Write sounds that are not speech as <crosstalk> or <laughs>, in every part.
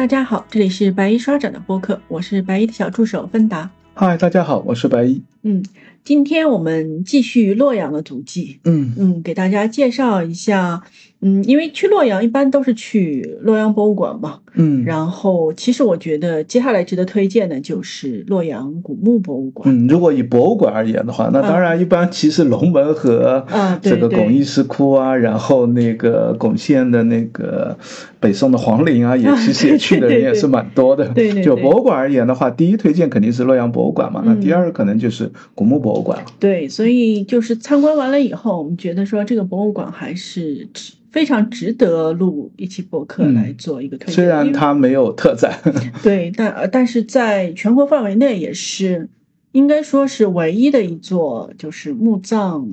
大家好，这里是白衣刷展的播客，我是白衣的小助手芬达。嗨，大家好，我是白衣。嗯，今天我们继续洛阳的足迹。嗯嗯，给大家介绍一下。嗯，因为去洛阳一般都是去洛阳博物馆嘛。嗯，然后其实我觉得接下来值得推荐的就是洛阳古墓博物馆。嗯，如果以博物馆而言的话，那当然一般其实龙门和这个巩义石窟啊，然后那个巩县的那个北宋的皇陵啊，也其实也去的人也是蛮多的。对对。就博物馆而言的话，第一推荐肯定是洛阳博物馆嘛，那第二可能就是古墓博物馆了。对，所以就是参观完了以后，我们觉得说这个博物馆还是。非常值得录一期博客来做一个推荐，虽然它没有特展，<laughs> 对，但但是在全国范围内也是应该说是唯一的一座就是墓葬。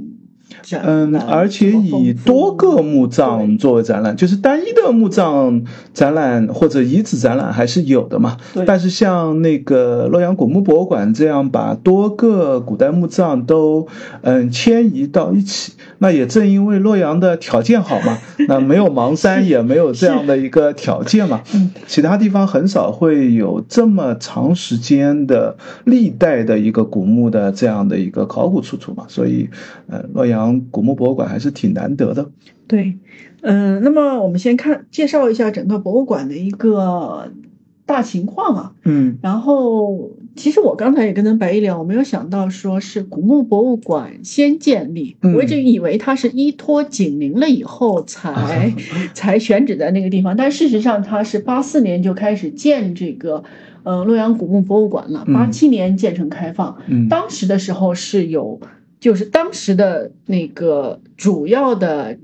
嗯，而且以多个墓葬作为展览，就是单一的墓葬展览或者遗址展览还是有的嘛。但是像那个洛阳古墓博物馆这样把多个古代墓葬都嗯迁移到一起，那也正因为洛阳的条件好嘛，那没有邙山也没有这样的一个条件嘛。其他地方很少会有这么长时间的历代的一个古墓的这样的一个考古出处嘛，所以呃洛阳。古墓博物馆还是挺难得的。对，嗯，那么我们先看介绍一下整个博物馆的一个大情况啊。嗯，然后其实我刚才也跟咱白一聊，我没有想到说是古墓博物馆先建立，我一直以为它是依托景陵了以后才 <laughs> 才选址在那个地方，但事实上它是八四年就开始建这个呃洛阳古墓博物馆了，八七年建成开放。嗯，当时的时候是有。就是当时的那个主要的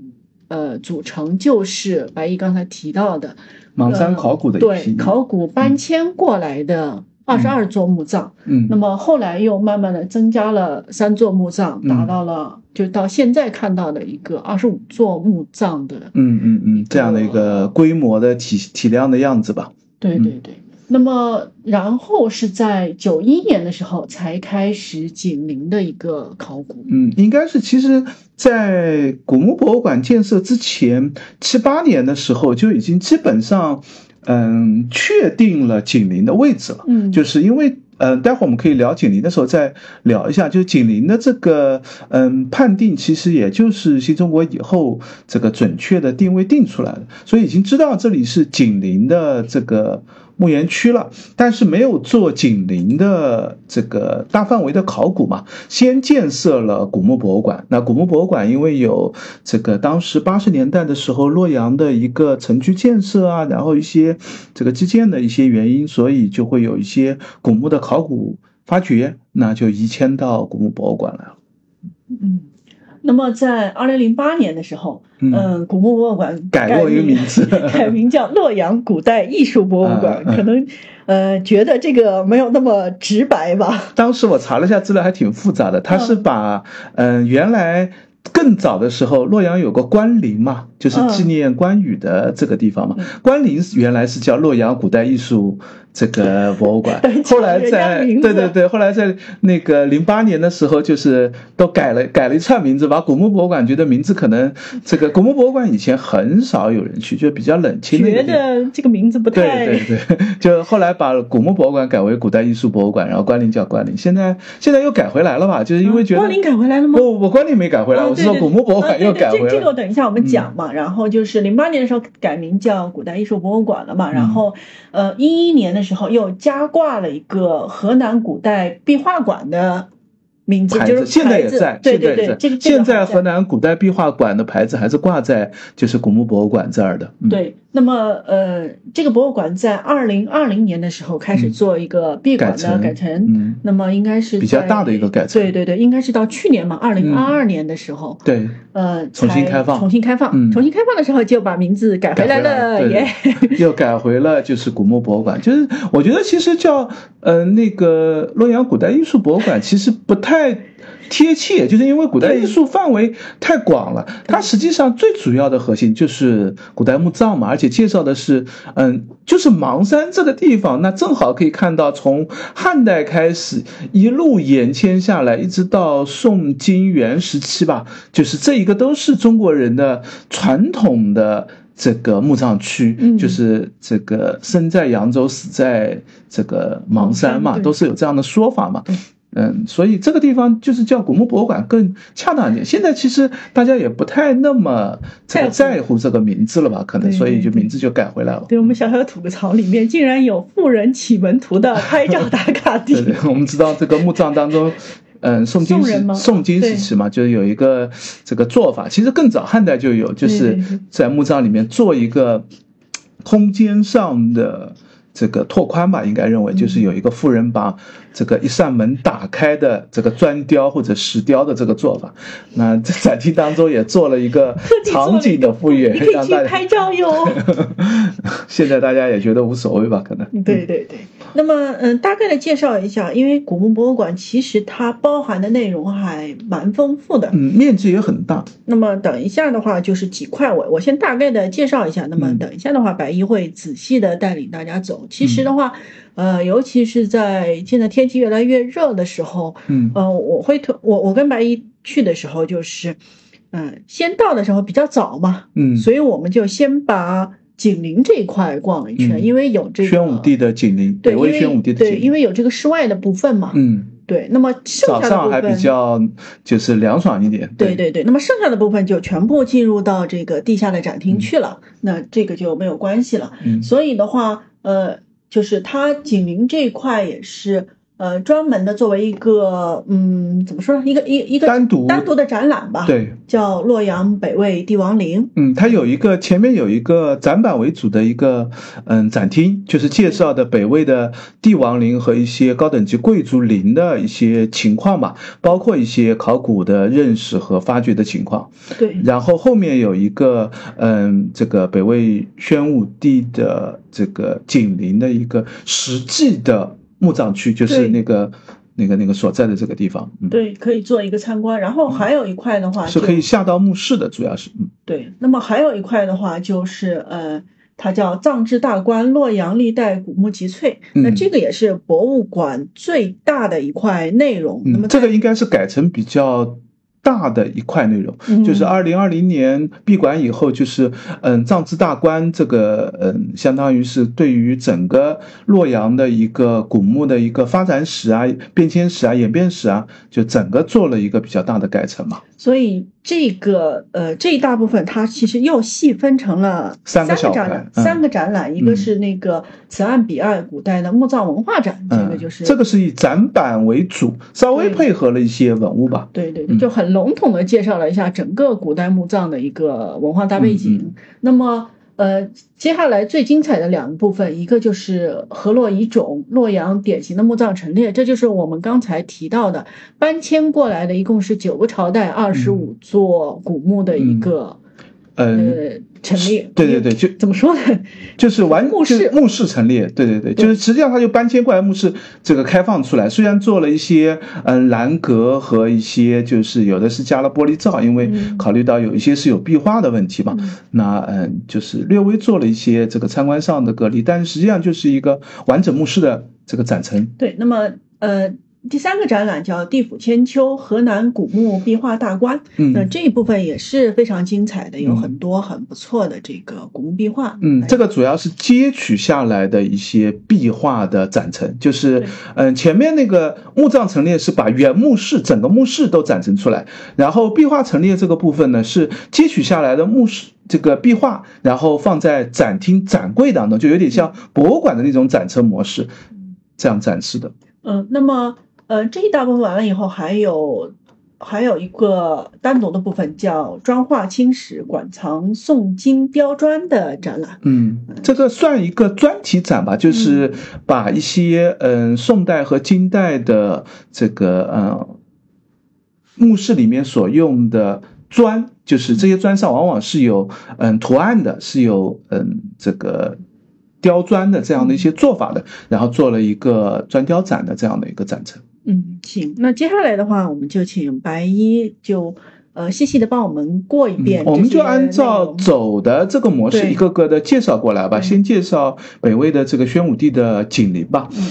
呃组成，就是白毅刚才提到的邙山考古的对考古搬迁过来的二十二座墓葬。嗯，那么后来又慢慢的增加了三座墓葬，达到了就到现在看到的一个二十五座墓葬的嗯嗯嗯这样的一个规模的体体量的样子吧。对对对。那么，然后是在九一年的时候才开始紧邻的一个考古。嗯，应该是其实，在古墓博物馆建设之前七八年的时候就已经基本上，嗯，确定了紧邻的位置了。嗯，就是因为，嗯，待会儿我们可以聊紧邻的时候再聊一下，就是紧邻的这个，嗯，判定其实也就是新中国以后这个准确的定位定出来的，所以已经知道这里是紧邻的这个。墓园区了，但是没有做紧邻的这个大范围的考古嘛，先建设了古墓博物馆。那古墓博物馆因为有这个当时八十年代的时候洛阳的一个城区建设啊，然后一些这个基建的一些原因，所以就会有一些古墓的考古发掘，那就移迁到古墓博物馆来了。嗯。那么在二零零八年的时候，嗯，古墓博物馆改过一个名字，<laughs> 改名叫洛阳古代艺术博物馆。可能，呃，觉得这个没有那么直白吧。<laughs> 当时我查了一下资料，还挺复杂的。他是把，嗯，原来更早的时候，洛阳有个关陵嘛，就是纪念关羽的这个地方嘛。关陵原来是叫洛阳古代艺术。这个博物馆，后来在对对对，后来在那个零八年的时候，就是都改了改了一串名字，把古墓博物馆觉得名字可能这个古墓博物馆以前很少有人去，就比较冷清。觉得这个名字不太对对对，<laughs> 就后来把古墓博物馆改为古代艺术博物馆，然后关林叫关林，现在现在又改回来了吧？就是因为觉得关林改回来了吗？不不不，关林没改回来，我是说古墓博物馆又改回来。这个等一下我们讲嘛。然后就是零八年的时候改名叫古代艺术博物馆了嘛。然后呃一一年的。时候又加挂了一个河南古代壁画馆的。名字就是现在也在，对对对，这个现在河南古代壁画馆的牌子还是挂在就是古墓博物馆这儿的。对，那么呃，这个博物馆在二零二零年的时候开始做一个闭馆的改成，嗯，那么应该是比较大的一个改成，对对对，应该是到去年嘛，二零二二年的时候，对，呃，重新开放，重新开放，重新开放的时候就把名字改回来了，耶，又改回了就是古墓博物馆，就是我觉得其实叫呃那个洛阳古代艺术博物馆其实不太。太贴切，就是因为古代艺术范围太广了。它实际上最主要的核心就是古代墓葬嘛，而且介绍的是，嗯，就是邙山这个地方，那正好可以看到从汉代开始一路延迁下来，一直到宋金元时期吧，就是这一个都是中国人的传统的。这个墓葬区，嗯就是这个生在扬州，死在这个邙山嘛，都是有这样的说法嘛对。嗯，所以这个地方就是叫古墓博物馆更恰当一点。现在其实大家也不太那么这个在在乎这个名字了吧？可能所以就名字就改回来了。对我们小小的吐个槽，里面竟然有富人启蒙图的拍照打卡地 <laughs> 对。对，我们知道这个墓葬当中，嗯，宋金时宋人吗诵经时期嘛，就是有一个这个做法，其实更早汉代就有，就是在墓葬里面做一个空间上的。这个拓宽吧，应该认为嗯就是有一个富人把这个一扇门打开的这个砖雕或者石雕的这个做法。那在展厅当中也做了一个 <laughs> 场景的复原可，<laughs> 以让大家去拍照哟。<laughs> 现在大家也觉得无所谓吧？可能对对对，那么嗯，大概的介绍一下，因为古墓博物馆其实它包含的内容还蛮丰富的。嗯，面积也很大。那么等一下的话，就是几块我我先大概的介绍一下。那么嗯等一下的话，白衣会仔细的带领大家走。其实的话，呃，尤其是在现在天气越来越热的时候，嗯呃，我会推我我跟白衣去的时候，就是嗯、先到的时候比较早嘛，嗯，所以我们就先把景陵这一块逛了一圈，嗯因为有这个宣武帝的景陵，对，因为宣武帝的景对，因为有这个室外的部分嘛，嗯，对。那么剩早下的部分，上还比较就是凉爽一点。对对对，那么剩下的部分就全部进入到这个地下的展厅去了，那这个就没有关系了。嗯所以的话，呃，就是它景陵这一块也是呃专门的作为一个嗯怎么说呢，一个一一个单独单独的展览吧，，对，叫洛阳北魏帝王陵。嗯，它有一个前面有一个展板为主的一个嗯展厅，就是介绍的北魏的帝王陵和一些高等级贵族陵的一些情况吧，包括一些考古的认识和发掘的情况。对，然后后面有一个嗯，这个北魏宣武帝的这个景陵的一个实际的墓葬区，就是那个那个那个所在的这个地方，嗯，对，可以做一个参观。然后还有一块的话是可以下到墓室的，主要是，嗯对，那么还有一块的话就是呃，它叫藏制大观洛阳历代古墓集萃，那嗯这个也是博物馆最大的一块内容。那么嗯，这个应该是改成比较。大的一块内容，嗯就是二零二零年闭馆以后，就是嗯，藏之大观这个嗯，相当于是对于整个洛阳的一个古墓的一个发展史啊、变迁史啊、演变史啊，就整个做了一个比较大的改成嘛。所以这个呃这一大部分它其实又细分成了三个展览，三个展览，一个嗯是那个此岸彼岸古代的墓葬文化展，这个嗯，就是这个是以展板为主，稍微配合了一些文物吧。对对对，嗯就很笼统的介绍了一下整个古代墓葬的一个文化大背景。嗯那么，呃，接下来最精彩的两个部分，一个就是河洛遗冢，洛阳典型的墓葬陈列，这就是我们刚才提到的搬迁过来的，一共是九个朝代、二十五座古墓的一个、嗯，呃陈列。对对对，就怎么说呢？<laughs> 就是完墓室就是墓室陈列，对对对，就是实际上它就搬迁过来墓室这个开放出来，虽然做了一些嗯栏格和一些就是有的是加了玻璃罩，因为嗯考虑到有一些是有壁画的问题嘛，嗯那嗯就是略微做了一些这个参观上的隔离，但是实际上就是一个完整墓室的这个展陈。对，那么呃，第三个展览叫《地府千秋：河南古墓壁画大观》。那嗯这一部分也是非常精彩的，有嗯很多很不错的这个古墓壁画。嗯，这个主要是接取下来的一些壁画的展陈，就是对，嗯，前面那个墓葬陈列是把原墓室整个墓室都展陈出来，然后壁画陈列这个部分呢是接取下来的墓室这个壁画，然后放在展厅展柜当中，就有点像博物馆的那种展陈模式，这样展示的。嗯，那么呃，这一大部分完了以后，还有还有一个单独的部分叫砖画青石馆藏宋金雕砖的展览。嗯，这个算一个专题展吧，就是把一些嗯宋代和金代的这个嗯墓室里面所用的砖，就是这些砖上往往是有嗯图案的，是有嗯这个雕砖的这样的一些做法的，然后做了一个砖雕展的这样的一个展陈。嗯，行，那接下来的话，我们就请白衣就呃细细的帮我们过一遍、嗯我们就按照走的这个模式一个个的介绍过来吧。先介绍北魏的这个宣武帝的景陵吧。嗯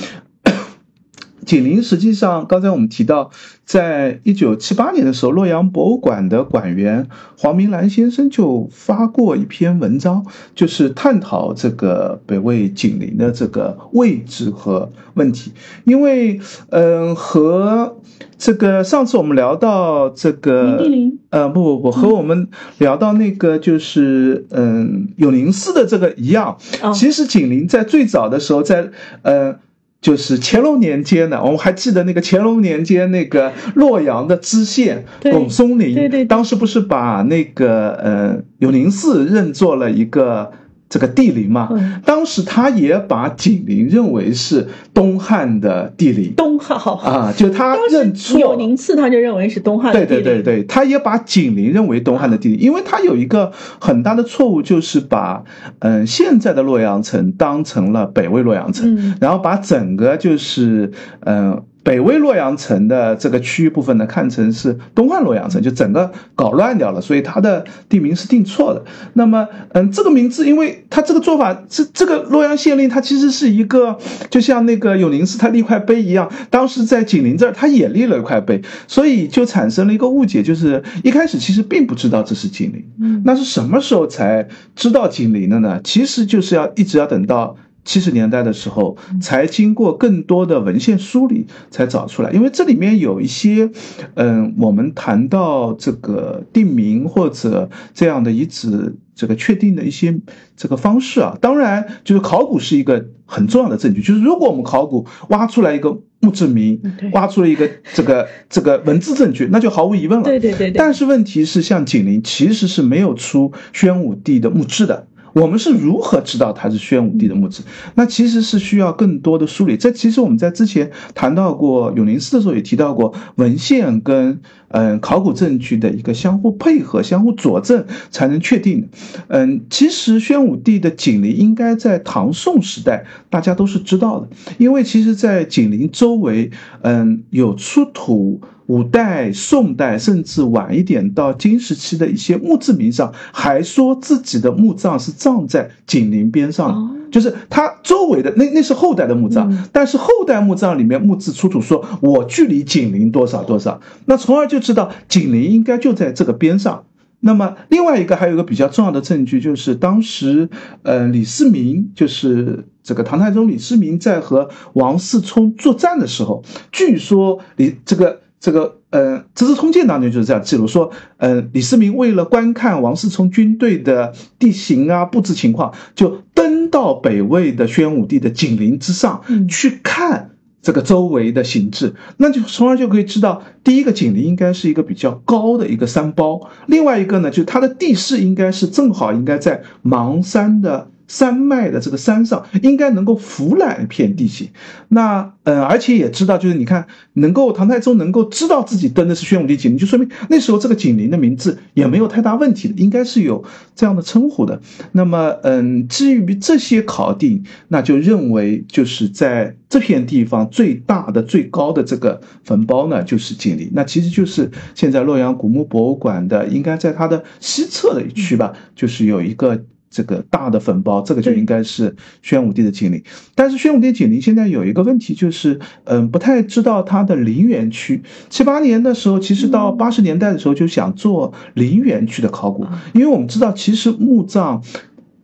紧邻实际上，刚才我们提到，在一九七八年的时候，洛阳博物馆的馆员黄明兰先生就发过一篇文章，就是探讨这个北魏紧邻的这个位置和问题。因为，嗯，和这个上次我们聊到这个，呃，不不不，和我们聊到那个就是嗯永宁寺的这个一样，其实紧邻在最早的时候，在呃。就是乾隆年间的，我们还记得那个乾隆年间那个洛阳的知县董松龄，对对，当时不是把那个呃永宁寺认作了一个。这个帝陵嘛，当时他也把景陵认为是东汉的帝陵。东汉好啊，就他认错永宁次，他就认为是东汉。对对对对，他也把景陵认为东汉的帝陵，因为他有一个很大的错误，就是把嗯现在的洛阳城当成了北魏洛阳城，然后把整个就是嗯。北魏洛阳城的这个区域部分呢，看成是东汉洛阳城，就整个搞乱掉了，所以它的地名是定错的。那么，嗯，这个名字，因为它这个做法，这这个洛阳县令，它其实是一个，就像那个永宁寺他立块碑一样，当时在景陵这儿他也立了一块碑，所以就产生了一个误解，就是一开始其实并不知道这是景陵。嗯，那是什么时候才知道景陵的呢？其实就是要一直要等到。七十年代的时候，才经过更多的文献梳理才找出来，因为这里面有一些，嗯，我们谈到这个定名或者这样的遗址这个确定的一些这个方式啊，当然就是考古是一个很重要的证据，就是如果我们考古挖出来一个墓志铭，挖出了一个这个 <laughs> 这个文字证据，那就毫无疑问了。对对对。但是问题是，像景陵其实是没有出宣武帝的墓志的。我们是如何知道它是宣武帝的墓志？那其实是需要更多的梳理。这其实我们在之前谈到过永宁寺的时候也提到过，文献跟嗯考古证据的一个相互配合、相互佐证才能确定。嗯，其实宣武帝的景陵应该在唐宋时代大家都是知道的，因为其实在景陵周围，嗯有出土。五代、宋代，甚至晚一点到金时期的一些墓志铭上，还说自己的墓葬是葬在景陵边上，就是它周围的那那是后代的墓葬，但是后代墓葬里面墓志出土说，我距离景陵多少多少，那从而就知道景陵应该就在这个边上。那么另外一个还有一个比较重要的证据，就是当时，呃，李世民就是这个唐太宗李世民在和王世充作战的时候，据说李这个。这个呃，《资治通鉴》当中就是这样记录说，呃，李世民为了观看王世充军队的地形啊、布置情况，就登到北魏的宣武帝的景陵之上去看这个周围的形制，那就从而就可以知道，第一个景陵应该是一个比较高的一个山包，另外一个呢，就是它的地势应该是正好应该在邙山的。山脉的这个山上应该能够俯览一片地形，那呃，而且也知道，就是你看，能够唐太宗能够知道自己登的是宣武帝景陵，就说明那时候这个景陵的名字也没有太大问题的，应该是有这样的称呼的。那么，嗯，基于这些考定，那就认为就是在这片地方最大的、最高的这个坟包呢，就是景陵。那其实就是现在洛阳古墓博物馆的，应该在它的西侧的一区吧，就是有一个。这个大的坟包，这个就应该是宣武帝的景陵。但是宣武帝景陵现在有一个问题，就是嗯，不太知道它的陵园区。七八年的时候，其实到八十年代的时候就想做陵园区的考古，因为我们知道，其实墓葬，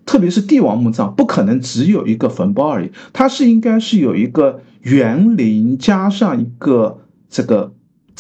特别是帝王墓葬，不可能只有一个坟包而已，它是应该是有一个园林加上一个这个。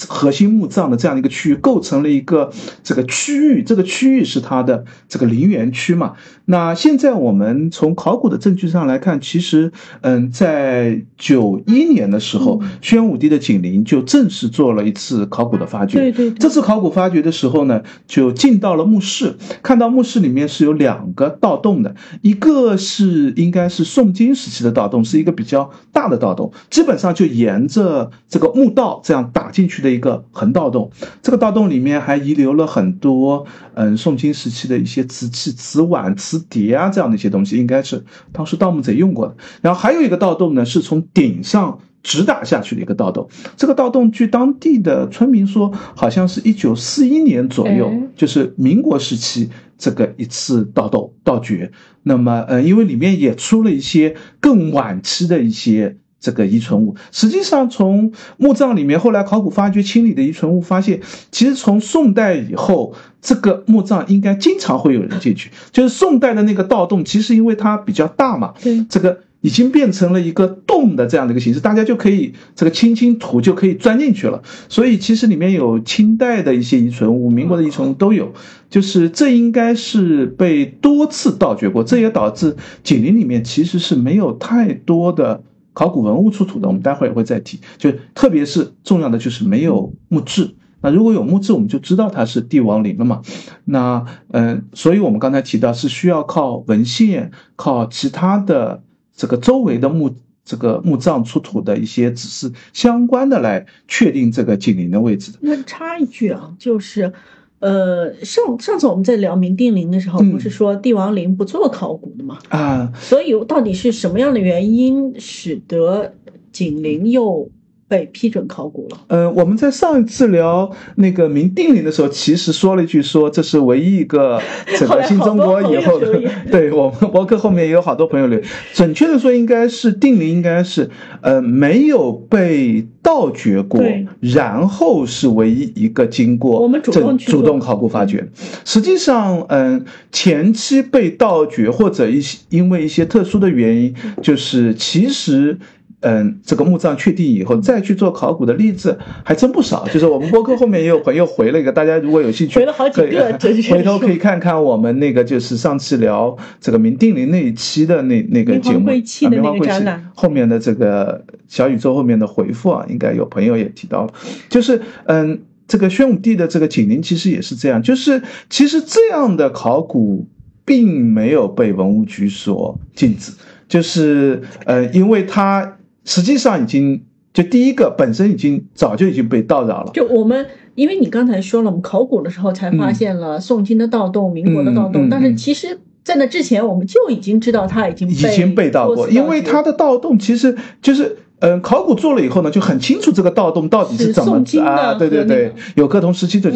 核心墓葬的这样的一个区域，构成了一个这个区域，这个区域是它的这个陵园区嘛？那现在我们从考古的证据上来看，其实，嗯，在九一年的时候，宣武帝的景陵就正式做了一次考古的发掘。对对。这次考古发掘的时候呢，就进到了墓室，看到墓室里面是有两个盗洞的，一个是应该是宋金时期的盗洞，是一个比较大的盗洞，基本上就沿着这个墓道这样打进去的。一个横盗洞，这个盗洞里面还遗留了很多，嗯，宋金时期的一些瓷器、瓷碗、瓷碟啊，这样的一些东西，应该是当时盗墓贼用过的。然后还有一个盗洞呢，是从顶上直打下去的一个盗洞。这个盗洞据当地的村民说，好像是一九四一年左右，就是民国时期这个一次盗洞盗掘。那么，呃，因为里面也出了一些更晚期的一些。这个遗存物。实际上，从墓葬里面后来考古发掘清理的遗存物发现，其实从宋代以后，这个墓葬应该经常会有人进去。就是宋代的那个盗洞，其实因为它比较大嘛，对这个。已经变成了一个洞的这样的一个形式，大家就可以这个清清土就可以钻进去了。所以其实里面有清代的一些遗存物，民国的遗存物都有。就是这应该是被多次盗掘过，这也导致紧邻里面其实是没有太多的考古文物出土的。我们待会儿也会再提，就特别是重要的就是没有墓志。那如果有墓志，我们就知道它是帝王陵了嘛。那嗯，所以我们刚才提到是需要靠文献，靠其他的。这个周围的墓，这个墓葬出土的一些指示相关的来确定这个紧邻的位置。那插一句啊，就是，呃，上上次我们在聊明定陵的时候，不是说帝王陵不做考古的吗？啊，所以到底是什么样的原因使得景陵又？被批准考古了。呃，我们在上一次聊那个明定陵的时候，其实说了一句，说这是唯一一个 <laughs> 整个新中国以后的。<laughs> 对我们博客后面也有好多朋友留。准确的说，应该是定陵，应该是呃没有被盗掘过，然后是唯一一个经过我们主动主动考古发掘。实际上，嗯，前期被盗掘或者一些因为一些特殊的原因，就是其实。嗯，这个墓葬确定以后再去做考古的例子还真不少。就是我们播客后面也有朋友回了一个，大家如果有兴趣，回了好几个，<laughs> 回头可以看看我们那个就是上次聊这个明定陵那一期的那那个节目，棉花会展览后面的这个小宇宙后面的回复啊，应该有朋友也提到了。就是嗯，这个宣武帝的这个景陵其实也是这样，就是其实这样的考古并没有被文物局所禁止，就是呃，因为它。实际上已经就第一个本身已经早就已经被盗扰了。就我们，因为你刚才说了，我们考古的时候才发现了宋金的盗洞、民国的盗洞，但是其实，在那之前我们就已经知道它已经已经被盗过，因为它的盗洞其实就是。嗯，考古做了以后呢，就很清楚这个盗洞到底是怎么啊？对对对，有各同时期的，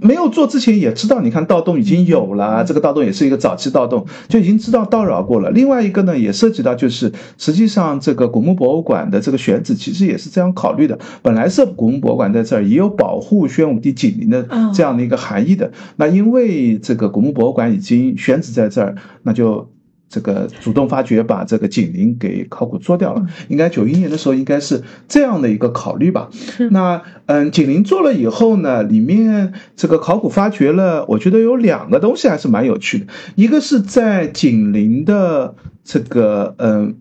没有做之前也知道，你看盗洞已经有了，这个盗洞也是一个早期盗洞，就已经知道盗扰过了。另外一个呢，也涉及到就是，实际上这个古墓博物馆的这个选址其实也是这样考虑的，本来是古墓博物馆在这儿也有保护宣武帝景陵的这样的一个含义的。那因为这个古墓博物馆已经选址在这儿，那就。这个主动发掘把这个紧邻给考古做掉了，应该九一年的时候应该是这样的一个考虑吧。那嗯，紧邻做了以后呢，里面这个考古发掘了，我觉得有两个东西还是蛮有趣的。一个是在紧邻的这个嗯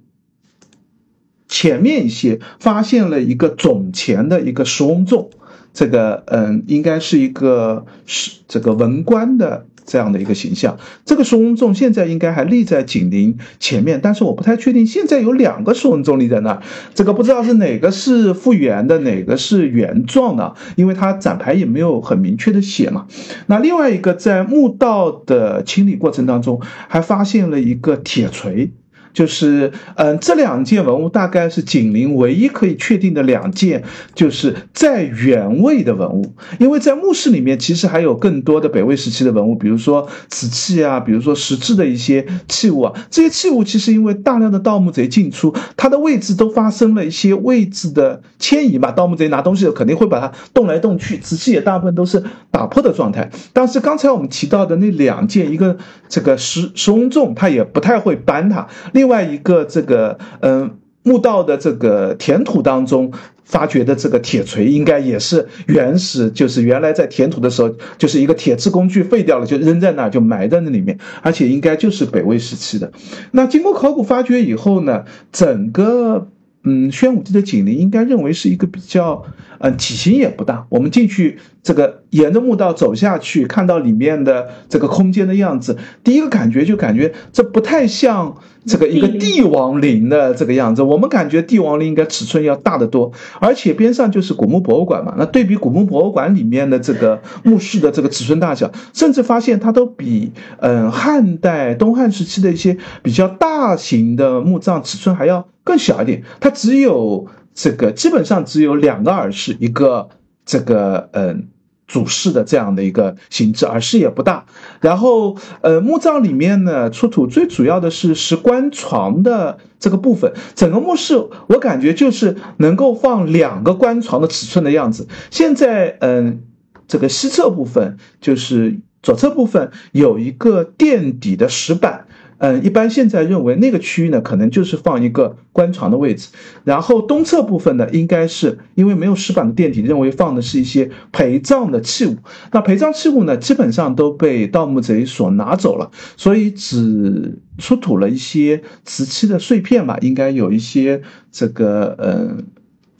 前面一些发现了一个总钱的一个石翁纵，这个嗯应该是一个是这个文官的。这样的一个形象，这个石文仲现在应该还立在景陵前面，但是我不太确定。现在有两个石文仲立在那儿，这个不知道是哪个是复原的，哪个是原状的，因为它展牌也没有很明确的写嘛。那另外一个，在墓道的清理过程当中，还发现了一个铁锤。就是，嗯，这两件文物大概是景陵唯一可以确定的两件，就是在原位的文物。因为在墓室里面，其实还有更多的北魏时期的文物，比如说瓷器啊，比如说石质的一些器物啊。这些器物其实因为大量的盗墓贼进出，它的位置都发生了一些位置的迁移嘛。盗墓贼拿东西肯定会把它动来动去，瓷器也大部分都是打破的状态。但是刚才我们提到的那两件，一个这个石石翁重，它也不太会搬它。另另外一个这个嗯墓道的这个填土当中发掘的这个铁锤，应该也是原始，就是原来在填土的时候就是一个铁制工具废掉了，就扔在那儿，就埋在那里面，而且应该就是北魏时期的。那经过考古发掘以后呢，整个。嗯，宣武帝的景陵应该认为是一个比较，嗯，体型也不大。我们进去这个沿着墓道走下去，看到里面的这个空间的样子，第一个感觉就感觉这不太像这个一个帝王陵的这个样子。我们感觉帝王陵应该尺寸要大得多，而且边上就是古墓博物馆嘛。那对比古墓博物馆里面的这个墓室的这个尺寸大小，甚至发现它都比嗯汉代东汉时期的一些比较大型的墓葬尺寸还要。更小一点，它只有这个，基本上只有两个耳室，一个这个，嗯，主室的这样的一个形制，耳室也不大。然后，呃，墓葬里面呢，出土最主要的是石棺床的这个部分。整个墓室，我感觉就是能够放两个棺床的尺寸的样子。现在，嗯，这个西侧部分就是左侧部分有一个垫底的石板。嗯，一般现在认为那个区域呢，可能就是放一个棺床的位置，然后东侧部分呢，应该是因为没有石板的垫底，认为放的是一些陪葬的器物。那陪葬器物呢，基本上都被盗墓贼所拿走了，所以只出土了一些瓷器的碎片吧，应该有一些这个嗯。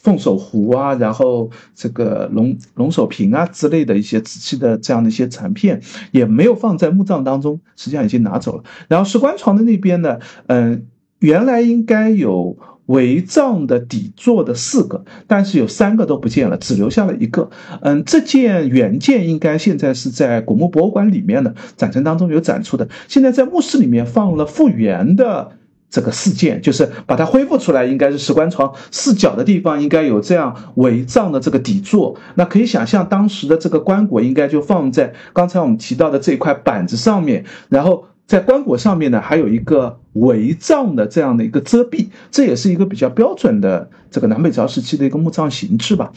凤首壶啊，然后这个龙龙首瓶啊之类的一些瓷器的这样的一些残片，也没有放在墓葬当中，实际上已经拿走了。然后石棺床的那边呢，嗯，原来应该有围葬的底座的四个，但是有三个都不见了，只留下了一个。嗯，这件原件应该现在是在古墓博物馆里面的展陈当中有展出的，现在在墓室里面放了复原的。这个事件就是把它恢复出来，应该是石棺床四角的地方应该有这样围葬的这个底座。那可以想象，当时的这个棺椁应该就放在刚才我们提到的这块板子上面，然后在棺椁上面呢还有一个围葬的这样的一个遮蔽，这也是一个比较标准的这个南北朝时期的一个墓葬形制吧。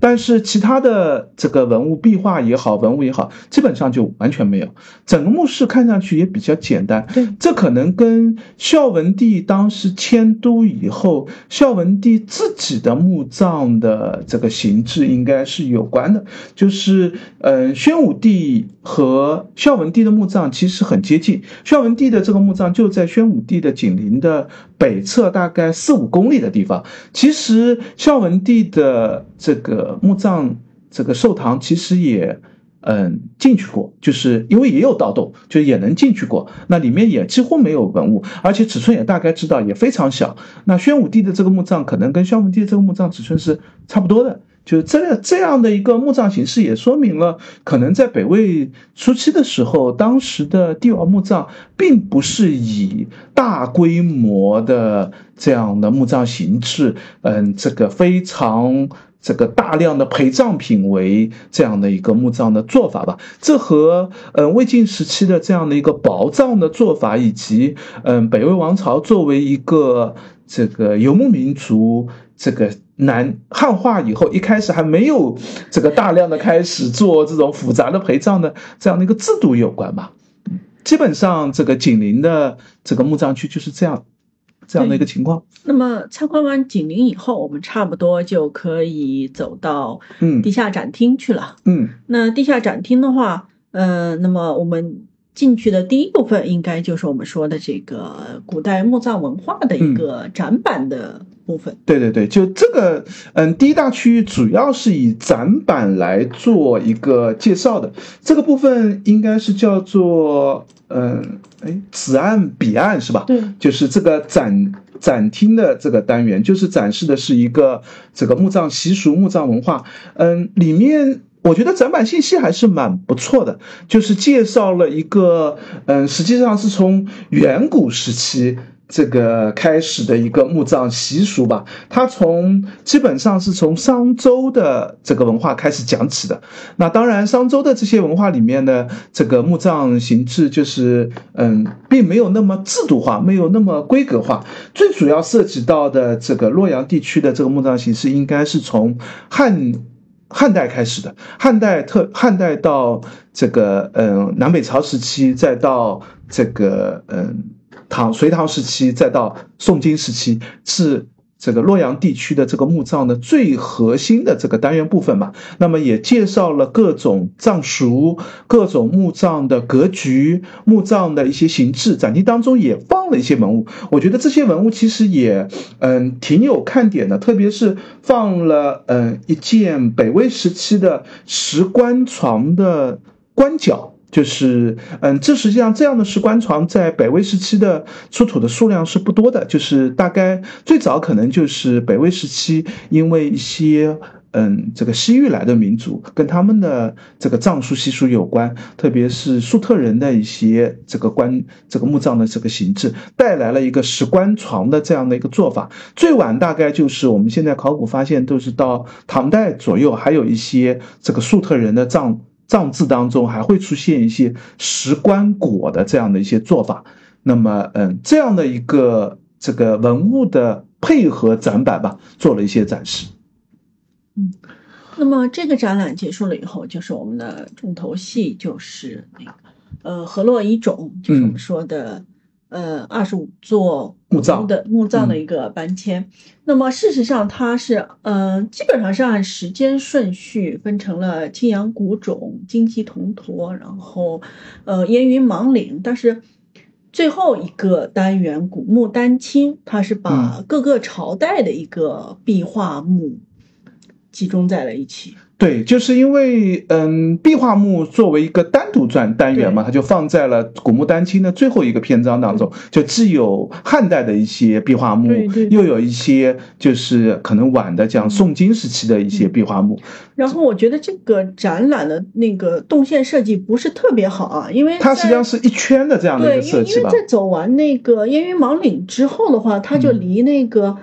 但是其他的这个文物壁画也好，文物也好，基本上就完全没有。整个墓室看上去也比较简单。对，这可能跟孝文帝当时迁都以后，孝文帝自己的墓葬的这个形制应该是有关的。就是，嗯，宣武帝和孝文帝的墓葬其实很接近。孝文帝的这个墓葬就在宣武帝的紧邻的北侧，大概四五公里的地方。其实其实孝文帝的这个。墓葬这个寿堂其实也，嗯，进去过，就是因为也有盗洞，就也能进去过。那里面也几乎没有文物，而且尺寸也大概知道，也非常小。那宣武帝的这个墓葬可能跟孝文帝的这个墓葬尺寸是差不多的。就这这样的一个墓葬形式，也说明了可能在北魏初期的时候，当时的帝王墓葬并不是以大规模的这样的墓葬形制，嗯，这个非常。这个大量的陪葬品为这样的一个墓葬的做法吧，这和嗯魏晋时期的这样的一个薄葬的做法，以及嗯北魏王朝作为一个这个游牧民族，这个南汉化以后，一开始还没有这个大量的开始做这种复杂的陪葬的这样的一个制度有关吧。基本上这个紧邻的这个墓葬区就是这样。这样的一个情况。那么参观完景陵以后，我们差不多就可以走到嗯地下展厅去了。嗯，那地下展厅的话，呃，那么我们进去的第一部分应该就是我们说的这个古代墓葬文化的一个展板的部分。对对对，就这个，嗯，第一大区域主要是以展板来做一个介绍的。这个部分应该是叫做。嗯，哎，此岸彼岸是吧？对，就是这个展展厅的这个单元，就是展示的是一个这个墓葬习俗、墓葬文化。嗯，里面我觉得展板信息还是蛮不错的，就是介绍了一个，嗯，实际上是从远古时期。这个开始的一个墓葬习俗吧，它从基本上是从商周的这个文化开始讲起的。那当然，商周的这些文化里面呢，这个墓葬形制就是嗯，并没有那么制度化，没有那么规格化。最主要涉及到的这个洛阳地区的这个墓葬形式，应该是从汉汉代开始的。汉代特汉代到这个嗯南北朝时期，再到这个嗯。唐隋唐时期，再到宋金时期，是这个洛阳地区的这个墓葬的最核心的这个单元部分嘛。那么也介绍了各种葬俗、各种墓葬的格局、墓葬的一些形制。展厅当中也放了一些文物，我觉得这些文物其实也嗯挺有看点的，特别是放了嗯一件北魏时期的石棺床的棺脚。就是，嗯，这实际上这样的石棺床在北魏时期的出土的数量是不多的，就是大概最早可能就是北魏时期，因为一些嗯，这个西域来的民族跟他们的这个葬术习俗有关，特别是粟特人的一些这个棺这个墓葬的这个形制，带来了一个石棺床的这样的一个做法。最晚大概就是我们现在考古发现都是到唐代左右，还有一些这个粟特人的葬葬字当中还会出现一些石棺椁的这样的一些做法。那么，嗯，这样的一个这个文物的配合展板吧，做了一些展示。嗯，那么这个展览结束了以后，就是我们的重头戏，就是那个呃河洛遗种，就是我们说的呃二十五座墓葬的墓葬的一个搬迁。那么事实上，它是嗯基本上是按时间顺序分成了青阳古冢、金鸡铜驼，然后呃烟云芒岭，但是最后一个单元古墓丹青，它是把各个朝代的一个壁画墓。集中在了一起，对，就是因为嗯，壁画墓作为一个单独转单元嘛，它就放在了古墓丹青的最后一个篇章当中，就既有汉代的一些壁画墓，又有一些就是可能晚的讲宋金时期的一些壁画墓。然后我觉得这个展览的那个动线设计不是特别好啊，因为它实际上是一圈的这样的一个设计吧。因为在走完那个烟云芒岭之后的话，它就离那个。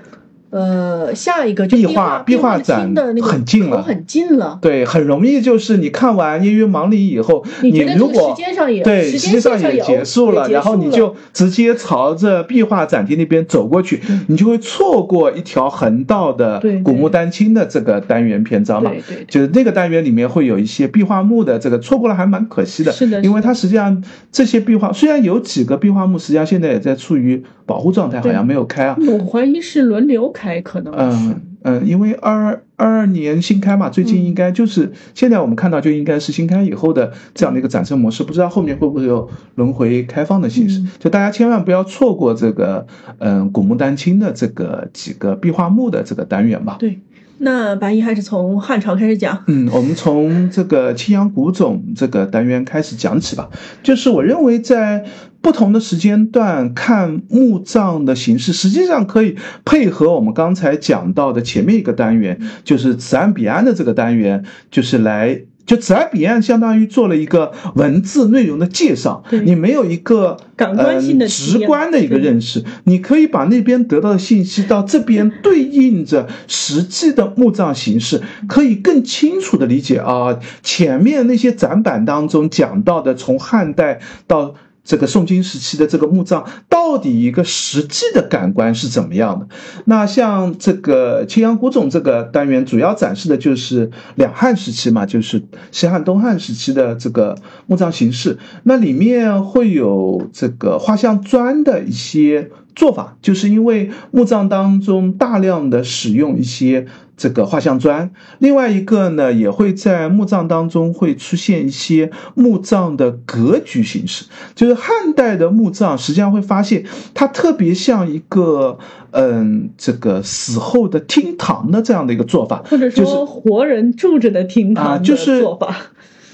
呃，下一个壁画壁画展的那个很近了，很近了。对，很容易就是你看完烟云芒里以后，你如果时间上也对时间上也结束了，然后你就直接朝着壁画展厅那边走过去，你就会错过一条横道的古墓丹青的这个单元篇章嘛。对对，就是那个单元里面会有一些壁画墓的这个错过了还蛮可惜的。是的，因为它实际上这些壁画虽然有几个壁画墓，实际上现在也在处于保护状态，好像没有开啊。我怀疑是轮流开，可能。嗯。嗯嗯，因为二二年新开嘛，最近应该就是现在我们看到就应该是新开以后的这样的一个展示模式，不知道后面会不会有轮回开放的形式，就大家千万不要错过这个嗯古墓丹青的这个几个壁画墓的这个单元吧。对。那白衣还是从汉朝开始讲。嗯，我们从这个青阳古冢这个单元开始讲起吧。就是我认为在不同的时间段看墓葬的形式，实际上可以配合我们刚才讲到的前面一个单元，就是此岸彼岸的这个单元，就是来。就此岸彼岸相当于做了一个文字内容的介绍，你没有一个感官性的直观的一个认识，你可以把那边得到的信息到这边对应着实际的墓葬形式，可以更清楚的理解啊，前面那些展板当中讲到的从汉代到。这个宋金时期的这个墓葬到底一个实际的感官是怎么样的？那像这个青阳古冢这个单元，主要展示的就是两汉时期嘛，就是西汉、东汉时期的这个墓葬形式。那里面会有这个画像砖的一些。做法就是因为墓葬当中大量的使用一些这个画像砖，另外一个呢，也会在墓葬当中会出现一些墓葬的格局形式。就是汉代的墓葬，实际上会发现它特别像一个嗯，这个死后的厅堂的这样的一个做法，或者说活人住着的厅堂就是做法。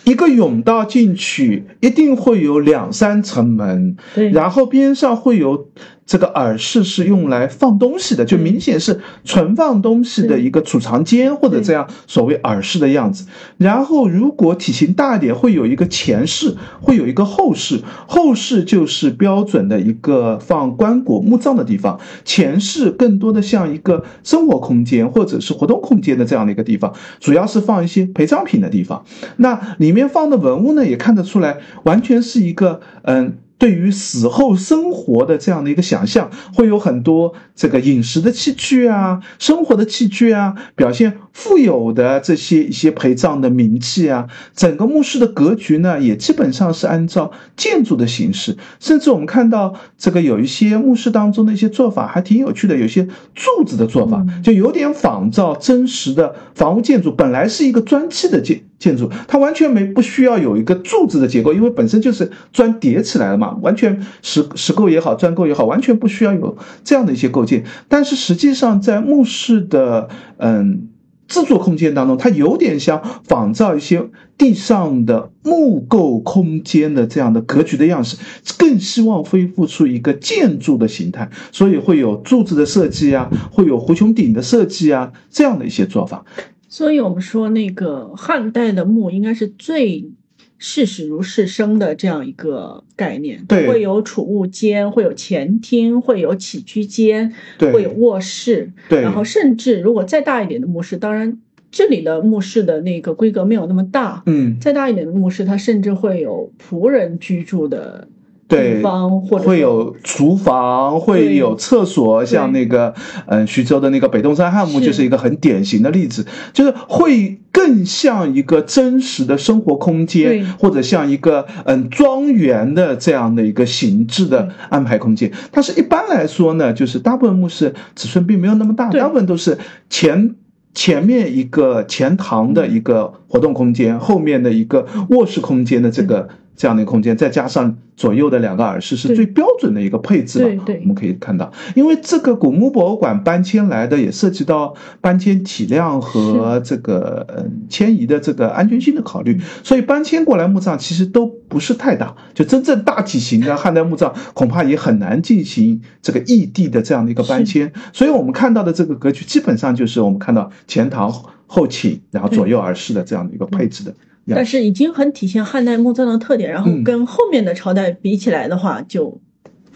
一个甬道进去，一定会有两三层门，然后边上会有。这个耳室是用来放东西的，就明显是存放东西的一个储藏间或者这样所谓耳室的样子。然后如果体型大一点，会有一个前室，会有一个后室。后室就是标准的一个放棺椁墓葬的地方，前室更多的像一个生活空间或者是活动空间的这样的一个地方，主要是放一些陪葬品的地方。那里面放的文物呢，也看得出来，完全是一个嗯。对于死后生活的这样的一个想象，会有很多这个饮食的器具啊，生活的器具啊，表现富有的这些一些陪葬的名器啊。整个墓室的格局呢，也基本上是按照建筑的形式，甚至我们看到这个有一些墓室当中的一些做法还挺有趣的，有些柱子的做法就有点仿照真实的房屋建筑，本来是一个砖砌的建。建筑它完全没不需要有一个柱子的结构，因为本身就是砖叠起来了嘛，完全石石构也好，砖构也好，完全不需要有这样的一些构件。但是实际上在墓室的嗯制作空间当中，它有点像仿造一些地上的木构空间的这样的格局的样式，更希望恢复出一个建筑的形态，所以会有柱子的设计啊，会有胡穹顶的设计啊，这样的一些做法。所以我们说，那个汉代的墓应该是最事始如事生的这样一个概念，对，会有储物间，会有前厅，会有起居间，对，会有卧室，对，然后甚至如果再大一点的墓室，当然这里的墓室的那个规格没有那么大，嗯，再大一点的墓室，它甚至会有仆人居住的。对，或会有厨房，会有厕所，像那个，嗯，徐州的那个北洞山汉墓就是一个很典型的例子，就是会更像一个真实的生活空间，或者像一个嗯庄园的这样的一个形制的安排空间。但是一般来说呢，就是大部分墓室尺寸并没有那么大，大部分都是前前面一个前堂的一个活动空间，后面的一个卧室空间的这个。这样的空间，再加上左右的两个耳室，是最标准的一个配置了。对，我们可以看到，因为这个古墓博物馆搬迁来的，也涉及到搬迁体量和这个嗯迁移的这个安全性的考虑，所以搬迁过来墓葬其实都不是太大。就真正大体型的汉代墓葬，恐怕也很难进行这个异地的这样的一个搬迁。所以我们看到的这个格局，基本上就是我们看到前堂后期，然后左右而视的这样的一个配置的。但是已经很体现汉代墓葬的特点，然后跟后面的朝代比起来的话，就。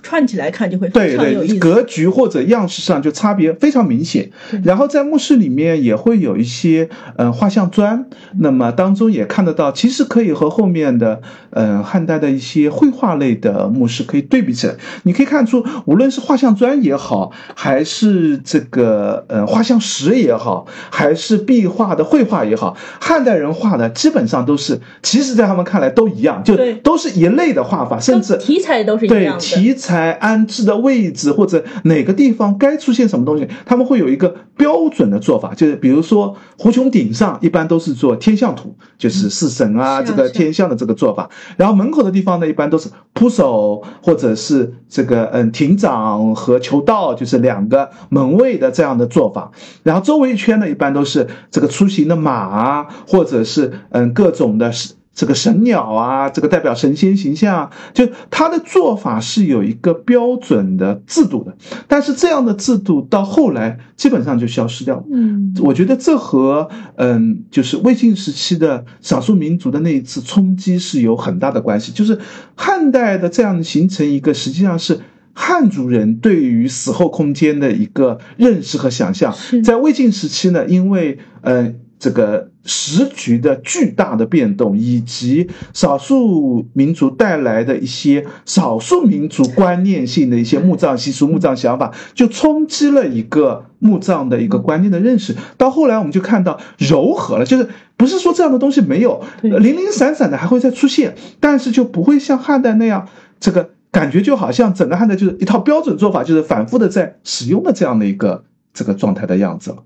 串起来看就会非常有意思，格局或者样式上就差别非常明显。然后在墓室里面也会有一些嗯画像砖，那么当中也看得到，其实可以和后面的嗯汉代的一些绘画类的墓室可以对比起来。你可以看出，无论是画像砖也好，还是这个呃画像石也好，还是壁画的绘画也好，汉代人画的基本上都是，其实在他们看来都一样，就都是一类的画法，甚至题材都是一样的题材。才安置的位置或者哪个地方该出现什么东西，他们会有一个标准的做法，就是比如说湖穹顶上一般都是做天象图，就是四神啊这个天象的这个做法，然后门口的地方呢一般都是铺首或者是这个嗯亭长和求道，就是两个门卫的这样的做法，然后周围一圈呢一般都是这个出行的马啊，或者是嗯各种的。这个神鸟啊，这个代表神仙形象啊，就他的做法是有一个标准的制度的，但是这样的制度到后来基本上就消失掉了。嗯，我觉得这和嗯，就是魏晋时期的少数民族的那一次冲击是有很大的关系。就是汉代的这样形成一个，实际上是汉族人对于死后空间的一个认识和想象。在魏晋时期呢，因为嗯。这个时局的巨大的变动，以及少数民族带来的一些少数民族观念性的一些墓葬习俗、墓葬想法，就冲击了一个墓葬的一个观念的认识。到后来，我们就看到柔和了，就是不是说这样的东西没有，零零散散的还会再出现，但是就不会像汉代那样，这个感觉就好像整个汉代就是一套标准做法，就是反复的在使用的这样的一个这个状态的样子了。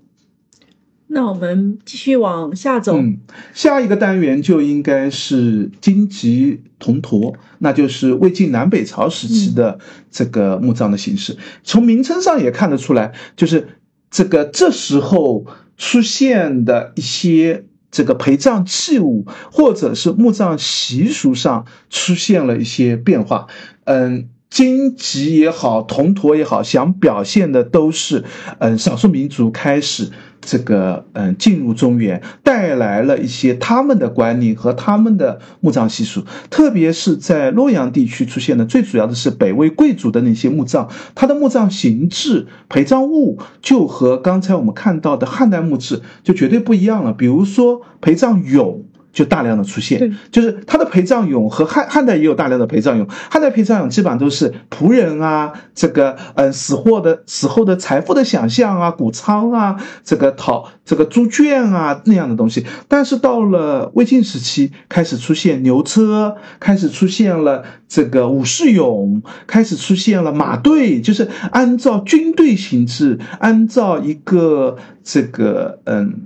那我们继续往下走，嗯，下一个单元就应该是荆棘铜驼，那就是魏晋南北朝时期的这个墓葬的形式。从名称上也看得出来，就是这个这时候出现的一些这个陪葬器物，或者是墓葬习俗上出现了一些变化。嗯，荆棘也好，铜驼也好，想表现的都是，嗯，少数民族开始。这个嗯，进入中原带来了一些他们的管理和他们的墓葬习俗，特别是在洛阳地区出现的，最主要的是北魏贵族的那些墓葬，它的墓葬形制、陪葬物就和刚才我们看到的汉代墓志就绝对不一样了。比如说陪葬俑。就大量的出现，就是他的陪葬俑和汉汉代也有大量的陪葬俑，汉代陪葬俑基本上都是仆人啊，这个嗯死后的死后的财富的想象啊，谷仓啊，这个讨这个猪圈啊那样的东西。但是到了魏晋时期，开始出现牛车，开始出现了这个武士俑，开始出现了马队，就是按照军队形制，按照一个这个嗯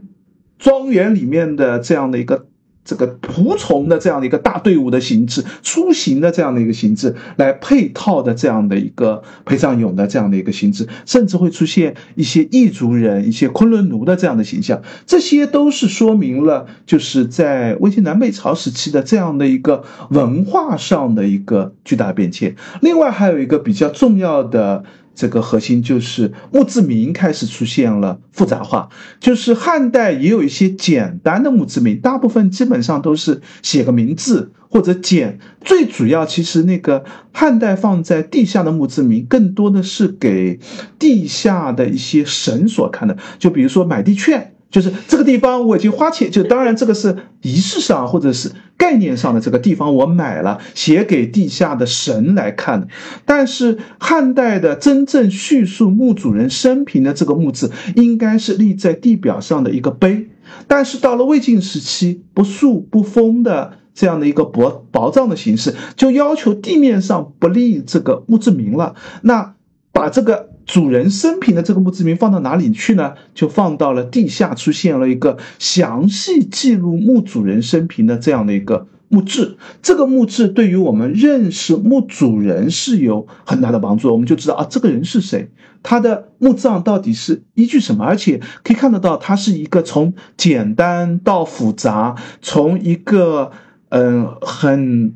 庄园里面的这样的一个。这个仆从的这样的一个大队伍的形制，出行的这样的一个形制，来配套的这样的一个陪葬俑的这样的一个形制，甚至会出现一些异族人、一些昆仑奴的这样的形象，这些都是说明了，就是在魏晋南北朝时期的这样的一个文化上的一个巨大变迁。另外，还有一个比较重要的。这个核心就是墓志铭开始出现了复杂化，就是汉代也有一些简单的墓志铭，大部分基本上都是写个名字或者简。最主要其实那个汉代放在地下的墓志铭，更多的是给地下的一些神所看的，就比如说买地券。就是这个地方我已经花钱，就当然这个是仪式上或者是概念上的这个地方我买了，写给地下的神来看的。但是汉代的真正叙述墓主人生平的这个墓志，应该是立在地表上的一个碑。但是到了魏晋时期，不塑不封的这样的一个薄薄葬的形式，就要求地面上不立这个墓志铭了。那把这个。主人生平的这个墓志铭放到哪里去呢？就放到了地下，出现了一个详细记录墓主人生平的这样的一个墓志。这个墓志对于我们认识墓主人是有很大的帮助。我们就知道啊，这个人是谁，他的墓葬到底是依据什么？而且可以看得到，它是一个从简单到复杂，从一个嗯很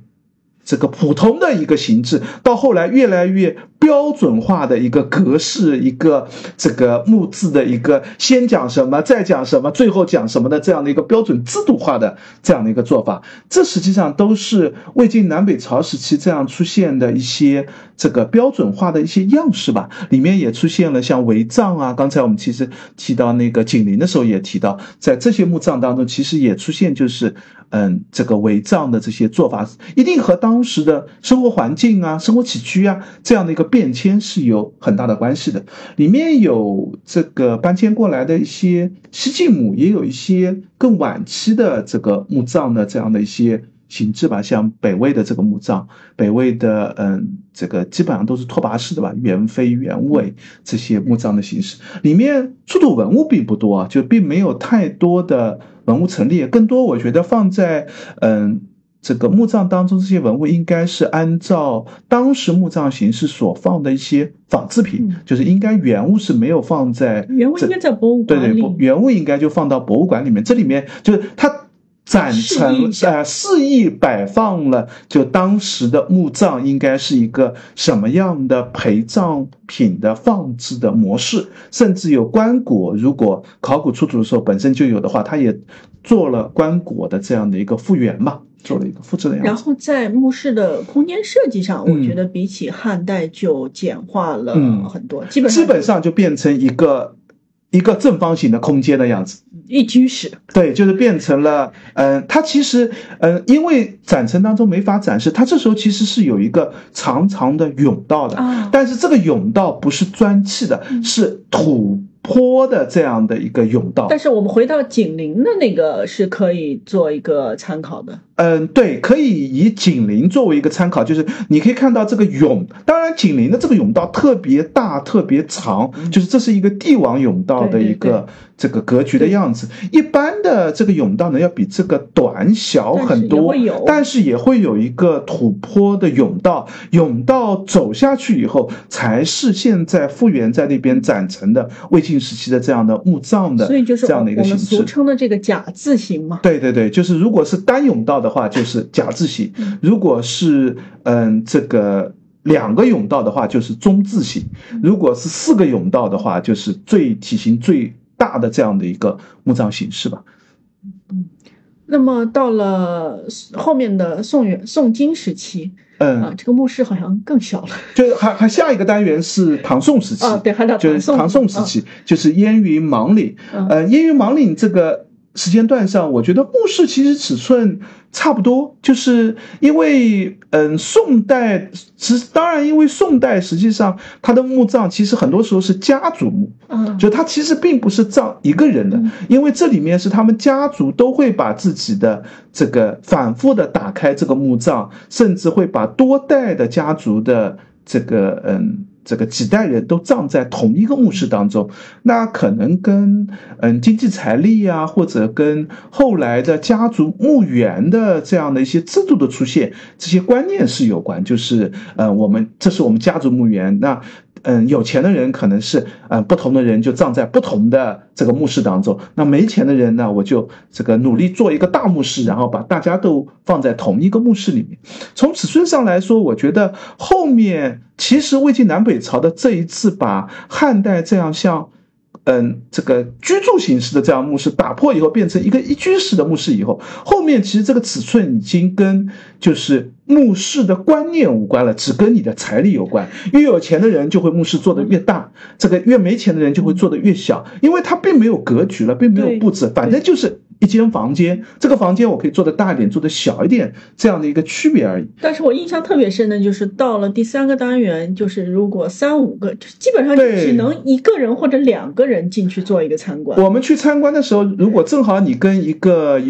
这个普通的一个形制，到后来越来越。标准化的一个格式，一个这个木字的一个先讲什么，再讲什么，最后讲什么的这样的一个标准制度化的这样的一个做法，这实际上都是魏晋南北朝时期这样出现的一些这个标准化的一些样式吧。里面也出现了像围葬啊，刚才我们其实提到那个景陵的时候也提到，在这些墓葬当中，其实也出现就是嗯这个围葬的这些做法，一定和当时的生活环境啊、生活起居啊这样的一个。变迁是有很大的关系的，里面有这个搬迁过来的一些西晋墓，也有一些更晚期的这个墓葬的这样的一些形制吧，像北魏的这个墓葬，北魏的嗯，这个基本上都是拓跋式的吧，元妃、元魏这些墓葬的形式，里面出土文物并不多啊，就并没有太多的文物陈列，更多我觉得放在嗯。这个墓葬当中这些文物应该是按照当时墓葬形式所放的一些仿制品，就是应该原物是没有放在原物应该在博物馆里，对对，原物应该就放到博物馆里面。这里面就是它展陈呃肆意摆放了，就当时的墓葬应该是一个什么样的陪葬品的放置的模式，甚至有棺椁，如果考古出土的时候本身就有的话，它也做了棺椁的这样的一个复原嘛。做了一个复制的样子。然后在墓室的空间设计上，我觉得比起汉代就简化了很多，基本基本上就变成一个一个正方形的空间的样子，一居室。对，就是变成了，嗯，它其实，嗯，因为展陈当中没法展示，它这时候其实是有一个长长的甬道的，但是这个甬道不是砖砌的，是土。坡的这样的一个甬道，但是我们回到景陵的那个是可以做一个参考的。嗯，对，可以以景陵作为一个参考，就是你可以看到这个甬，当然景陵的这个甬道特别大、特别长，就是这是一个帝王甬道的一个这个格局的样子。一般的这个甬道呢，要比这个短小很多，但是也会有。一个土坡的甬道，甬道走下去以后，才是现在复原在那边展成的魏晋时期的这样的墓葬的，所以就是这样的一个形式，俗称的这个甲字形嘛。对对对，就是如果是单甬道的话，就是甲字形；如果是嗯这个两个甬道的话，就是中字形；如果是四个甬道的话，就是最体型最大的这样的一个墓葬形式吧。嗯，那么到了后面的宋元宋金时期。嗯，这个墓室好像更小了。就还还下一个单元是唐宋时期，对，还到就是唐宋时期，就是烟云芒岭。呃，烟云芒岭这个时间段上，我觉得墓室其实尺寸。差不多，就是因为，嗯，宋代实当然，因为宋代实际上它的墓葬其实很多时候是家族墓，嗯，就它其实并不是葬一个人的，因为这里面是他们家族都会把自己的这个反复的打开这个墓葬，甚至会把多代的家族的这个，嗯。这个几代人都葬在同一个墓室当中，那可能跟嗯经济财力啊，或者跟后来的家族墓园的这样的一些制度的出现，这些观念是有关。就是呃，我们这是我们家族墓园，那嗯，有钱的人可能是，嗯，不同的人就葬在不同的这个墓室当中。那没钱的人呢，我就这个努力做一个大墓室，然后把大家都放在同一个墓室里面。从尺寸上来说，我觉得后面其实魏晋南北朝的这一次把汉代这样像。嗯，这个居住形式的这样墓室打破以后，变成一个一居室的墓室以后，后面其实这个尺寸已经跟就是墓室的观念无关了，只跟你的财力有关。越有钱的人就会墓室做的越大，这个越没钱的人就会做的越小，因为他并没有格局了，并没有布置，反正就是。一间房间，这个房间我可以做的大一点，做的小一点，这样的一个区别而已。但是我印象特别深的就是到了第三个单元，就是如果三五个，基本上只能一个人或者两个人进去做一个参观。我们去参观的时候，如果正好你跟一个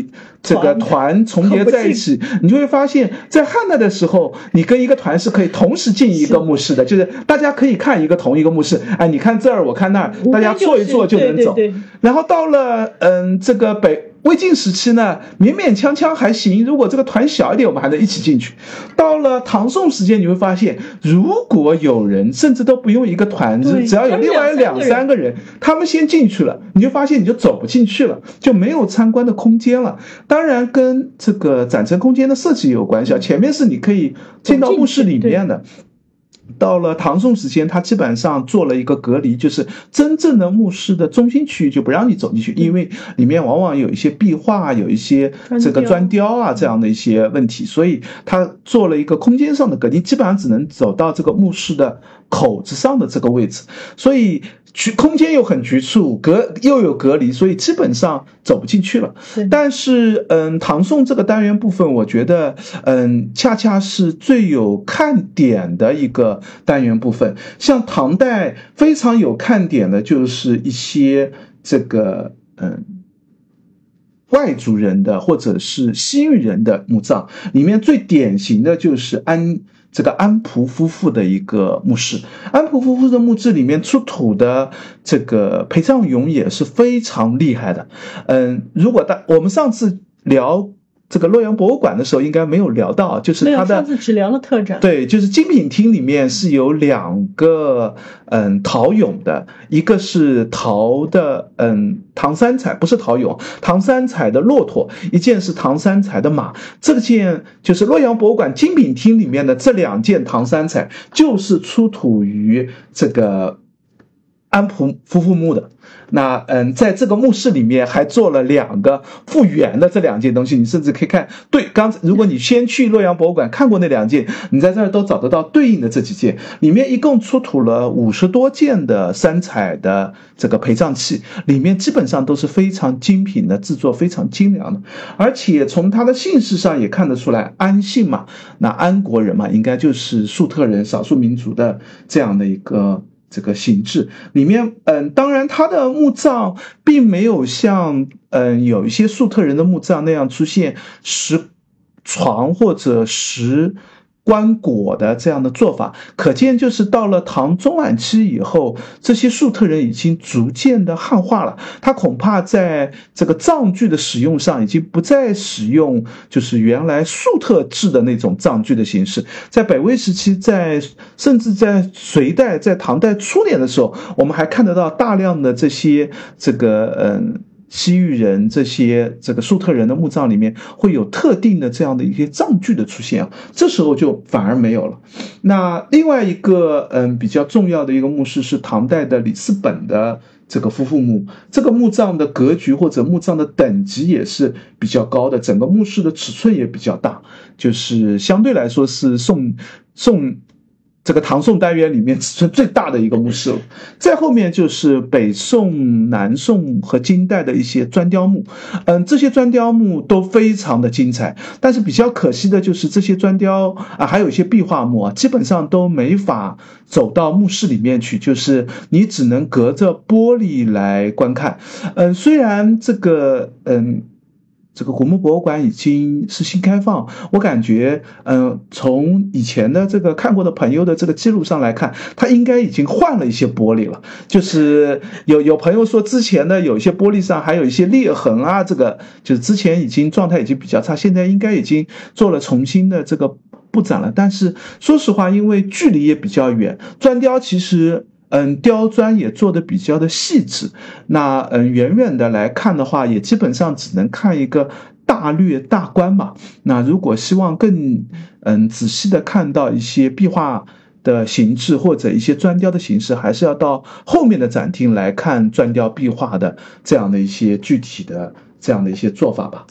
这个团重叠在一起，你就会发现，在汉代的时候，你跟一个团是可以同时进一个墓室的，就是大家可以看一个同一个墓室。哎，你看这儿，我看那儿，大家坐一坐就能走。然后到了嗯，这个北。魏晋时期呢，勉勉强强还行。如果这个团小一点，我们还能一起进去。到了唐宋时间，你会发现，如果有人甚至都不用一个团子，只要有另外两三个人，他们先进去了，你就发现你就走不进去了，就没有参观的空间了。当然，跟这个展陈空间的设计有关系啊。前面是你可以进到墓室里面的。到了唐宋时间，他基本上做了一个隔离，就是真正的墓室的中心区域就不让你走进去，因为里面往往有一些壁画，有一些这个砖雕啊这样的一些问题，所以他做了一个空间上的隔离，基本上只能走到这个墓室的口子上的这个位置，所以。局空间又很局促，隔又有隔离，所以基本上走不进去了。但是，嗯，唐宋这个单元部分，我觉得，嗯，恰恰是最有看点的一个单元部分。像唐代非常有看点的，就是一些这个，嗯，外族人的或者是西域人的墓葬，里面最典型的就是安。这个安普夫妇的一个墓室，安普夫妇的墓志里面出土的这个陪葬俑也是非常厉害的。嗯，如果大我们上次聊。这个洛阳博物馆的时候应该没有聊到，就是它的上次只聊了特展。对，就是精品厅里面是有两个嗯陶俑的，一个是陶的嗯唐三彩，不是陶俑，唐三彩的骆驼，一件是唐三彩的马。这件就是洛阳博物馆精品厅里面的这两件唐三彩，就是出土于这个安普夫妇墓的。那嗯，在这个墓室里面还做了两个复原的这两件东西，你甚至可以看对。刚才如果你先去洛阳博物馆看过那两件，你在这儿都找得到对应的这几件。里面一共出土了五十多件的三彩的这个陪葬器，里面基本上都是非常精品的制作，非常精良的。而且从他的姓氏上也看得出来，安姓嘛，那安国人嘛，应该就是粟特人少数民族的这样的一个。这个形制里面，嗯，当然他的墓葬并没有像，嗯，有一些粟特人的墓葬那样出现石床或者石。棺椁的这样的做法，可见就是到了唐中晚期以后，这些粟特人已经逐渐的汉化了。他恐怕在这个葬具的使用上，已经不再使用就是原来粟特制的那种葬具的形式。在北魏时期，在甚至在隋代，在唐代初年的时候，我们还看得到大量的这些这个嗯。西域人这些这个粟特人的墓葬里面会有特定的这样的一些葬具的出现啊，这时候就反而没有了。那另外一个嗯比较重要的一个墓室是唐代的李嗣本的这个夫妇墓，这个墓葬的格局或者墓葬的等级也是比较高的，整个墓室的尺寸也比较大，就是相对来说是宋宋。这个唐宋单元里面尺寸最大的一个墓室了，再后面就是北宋、南宋和金代的一些砖雕墓，嗯，这些砖雕墓都非常的精彩，但是比较可惜的就是这些砖雕啊，还有一些壁画墓啊，基本上都没法走到墓室里面去，就是你只能隔着玻璃来观看，嗯，虽然这个，嗯。这个古墓博物馆已经是新开放，我感觉，嗯，从以前的这个看过的朋友的这个记录上来看，它应该已经换了一些玻璃了。就是有有朋友说，之前的有一些玻璃上还有一些裂痕啊，这个就是之前已经状态已经比较差，现在应该已经做了重新的这个布展了。但是说实话，因为距离也比较远，砖雕其实。嗯，雕砖也做的比较的细致，那嗯，远远的来看的话，也基本上只能看一个大略大观嘛。那如果希望更嗯仔细的看到一些壁画的形制或者一些砖雕的形式，还是要到后面的展厅来看砖雕壁画的这样的一些具体的这样的一些做法吧。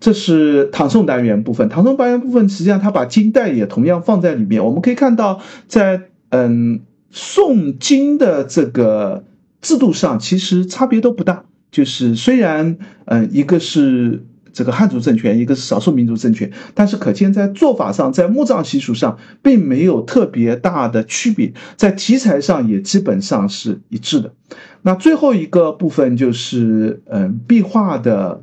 这是唐宋单元部分，唐宋单元部分实际上它把金代也同样放在里面，我们可以看到在嗯。宋金的这个制度上其实差别都不大，就是虽然嗯一个是这个汉族政权，一个是少数民族政权，但是可见在做法上，在墓葬习俗上并没有特别大的区别，在题材上也基本上是一致的。那最后一个部分就是嗯壁画的。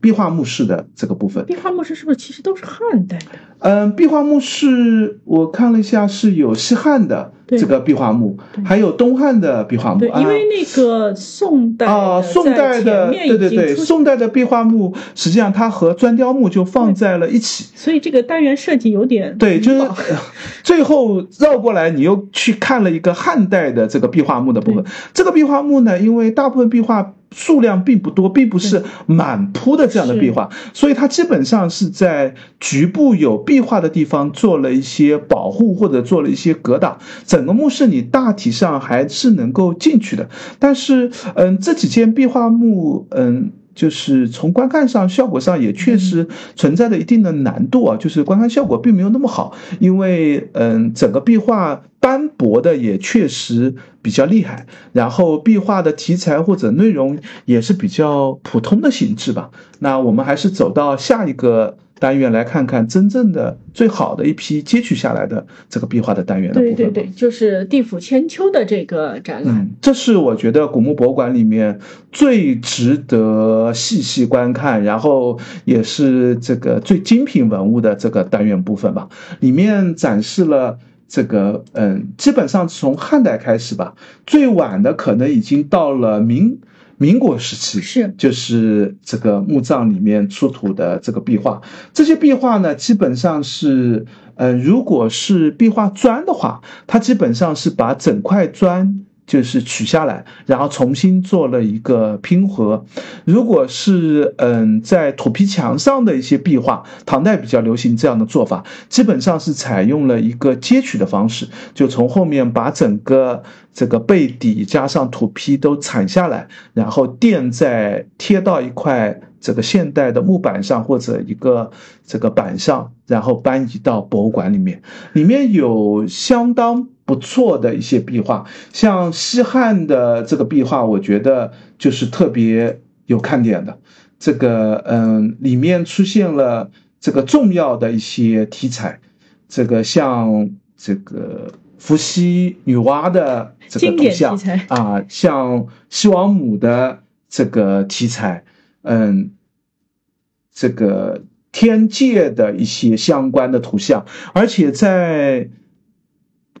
壁画墓室的这个部分，壁画墓室是不是其实都是汉代的？嗯，壁画墓室我看了一下，是有西汉的这个壁画墓，还有东汉的壁画墓。对，因为那个宋代啊，宋代的对对对，宋代的壁画墓实际上它和砖雕墓就放在了一起，所以这个单元设计有点对，就是最后绕过来，你又去看了一个汉代的这个壁画墓的部分。这个壁画墓呢，因为大部分壁画。数量并不多，并不是满铺的这样的壁画，所以它基本上是在局部有壁画的地方做了一些保护或者做了一些隔挡。整个墓室你大体上还是能够进去的，但是，嗯，这几件壁画墓，嗯。就是从观看上、效果上也确实存在着一定的难度啊，就是观看效果并没有那么好，因为嗯，整个壁画斑驳的也确实比较厉害，然后壁画的题材或者内容也是比较普通的形式吧。那我们还是走到下一个。单元来看看真正的最好的一批接取下来的这个壁画的单元的部分。对对对，就是地府千秋的这个展览。嗯，这是我觉得古墓博物馆里面最值得细细观看，然后也是这个最精品文物的这个单元部分吧。里面展示了这个，嗯，基本上从汉代开始吧，最晚的可能已经到了明。民国时期是，就是这个墓葬里面出土的这个壁画，这些壁画呢，基本上是，呃，如果是壁画砖的话，它基本上是把整块砖。就是取下来，然后重新做了一个拼合。如果是嗯，在土坯墙上的一些壁画，唐代比较流行这样的做法，基本上是采用了一个接取的方式，就从后面把整个这个背底加上土坯都铲下来，然后垫在贴到一块这个现代的木板上或者一个这个板上，然后搬移到博物馆里面，里面有相当。不错的一些壁画，像西汉的这个壁画，我觉得就是特别有看点的。这个，嗯，里面出现了这个重要的一些题材，这个像这个伏羲女娲的这个图像啊，像西王母的这个题材，嗯，这个天界的一些相关的图像，而且在。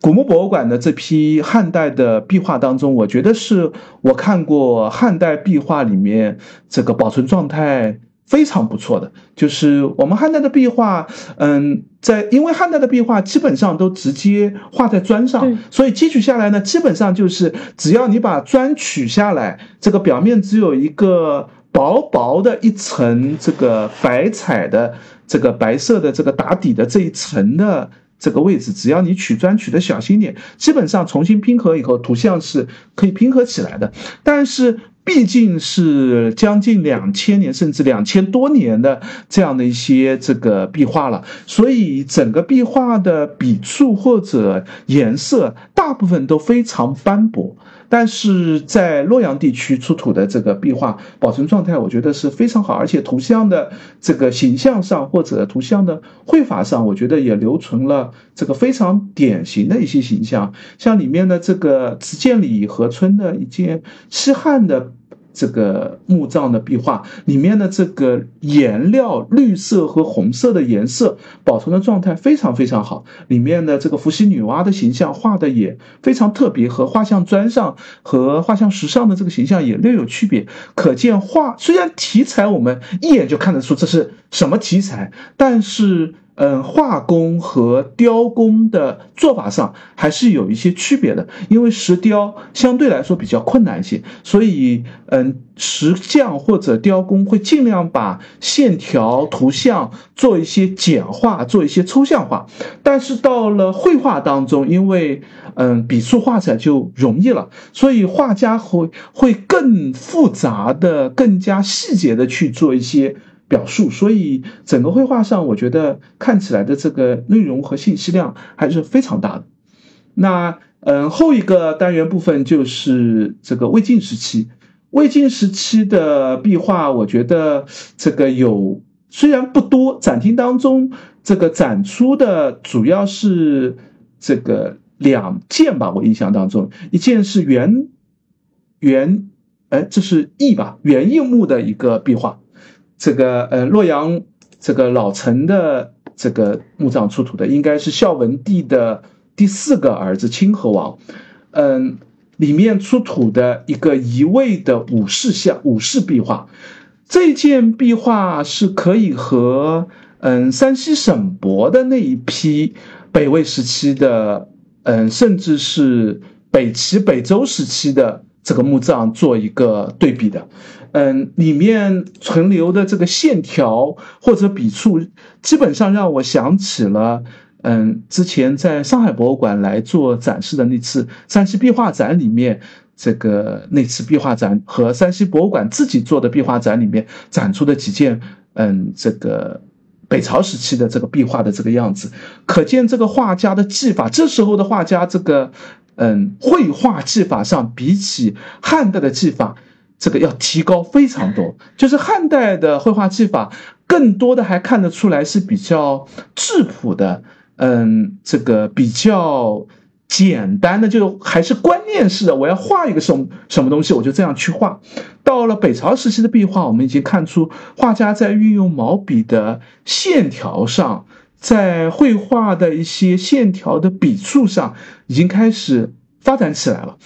古墓博物馆的这批汉代的壁画当中，我觉得是我看过汉代壁画里面这个保存状态非常不错的。就是我们汉代的壁画，嗯，在因为汉代的壁画基本上都直接画在砖上，所以汲取下来呢，基本上就是只要你把砖取下来，这个表面只有一个薄薄的一层这个白彩的这个白色的这个打底的这一层的。这个位置，只要你取砖取的小心点，基本上重新拼合以后，图像是可以拼合起来的。但是毕竟是将近两千年，甚至两千多年的这样的一些这个壁画了，所以整个壁画的笔触或者颜色，大部分都非常斑驳。但是在洛阳地区出土的这个壁画保存状态，我觉得是非常好，而且图像的这个形象上或者图像的绘法上，我觉得也留存了这个非常典型的一些形象，像里面的这个慈建里和村的一件西汉的。这个墓葬的壁画里面的这个颜料绿色和红色的颜色保存的状态非常非常好，里面的这个伏羲女娲的形象画的也非常特别，和画像砖上和画像石上的这个形象也略有区别。可见画虽然题材我们一眼就看得出这是什么题材，但是嗯，画工和雕工的做法上还是有一些区别的，因为石雕相对来说比较困难一些，所以嗯，石匠或者雕工会尽量把线条、图像做一些简化，做一些抽象化。但是到了绘画当中，因为嗯，笔触画起来就容易了，所以画家会会更复杂的、更加细节的去做一些。表述，所以整个绘画上，我觉得看起来的这个内容和信息量还是非常大的。那嗯，后一个单元部分就是这个魏晋时期。魏晋时期的壁画，我觉得这个有虽然不多，展厅当中这个展出的主要是这个两件吧。我印象当中，一件是元元哎，这是易吧，原印木的一个壁画。这个呃，洛阳这个老城的这个墓葬出土的，应该是孝文帝的第四个儿子清河王，嗯，里面出土的一个一位的武士像武士壁画，这件壁画是可以和嗯山西省博的那一批北魏时期的，嗯，甚至是北齐北周时期的这个墓葬做一个对比的。嗯，里面存留的这个线条或者笔触，基本上让我想起了，嗯，之前在上海博物馆来做展示的那次山西壁画展里面，这个那次壁画展和山西博物馆自己做的壁画展里面展出的几件，嗯，这个北朝时期的这个壁画的这个样子，可见这个画家的技法，这时候的画家这个，嗯，绘画技法上比起汉代的技法。这个要提高非常多，就是汉代的绘画技法，更多的还看得出来是比较质朴的，嗯，这个比较简单的，就还是观念式的。我要画一个什么什么东西，我就这样去画。到了北朝时期的壁画，我们已经看出画家在运用毛笔的线条上，在绘画的一些线条的笔触上，已经开始发展起来了。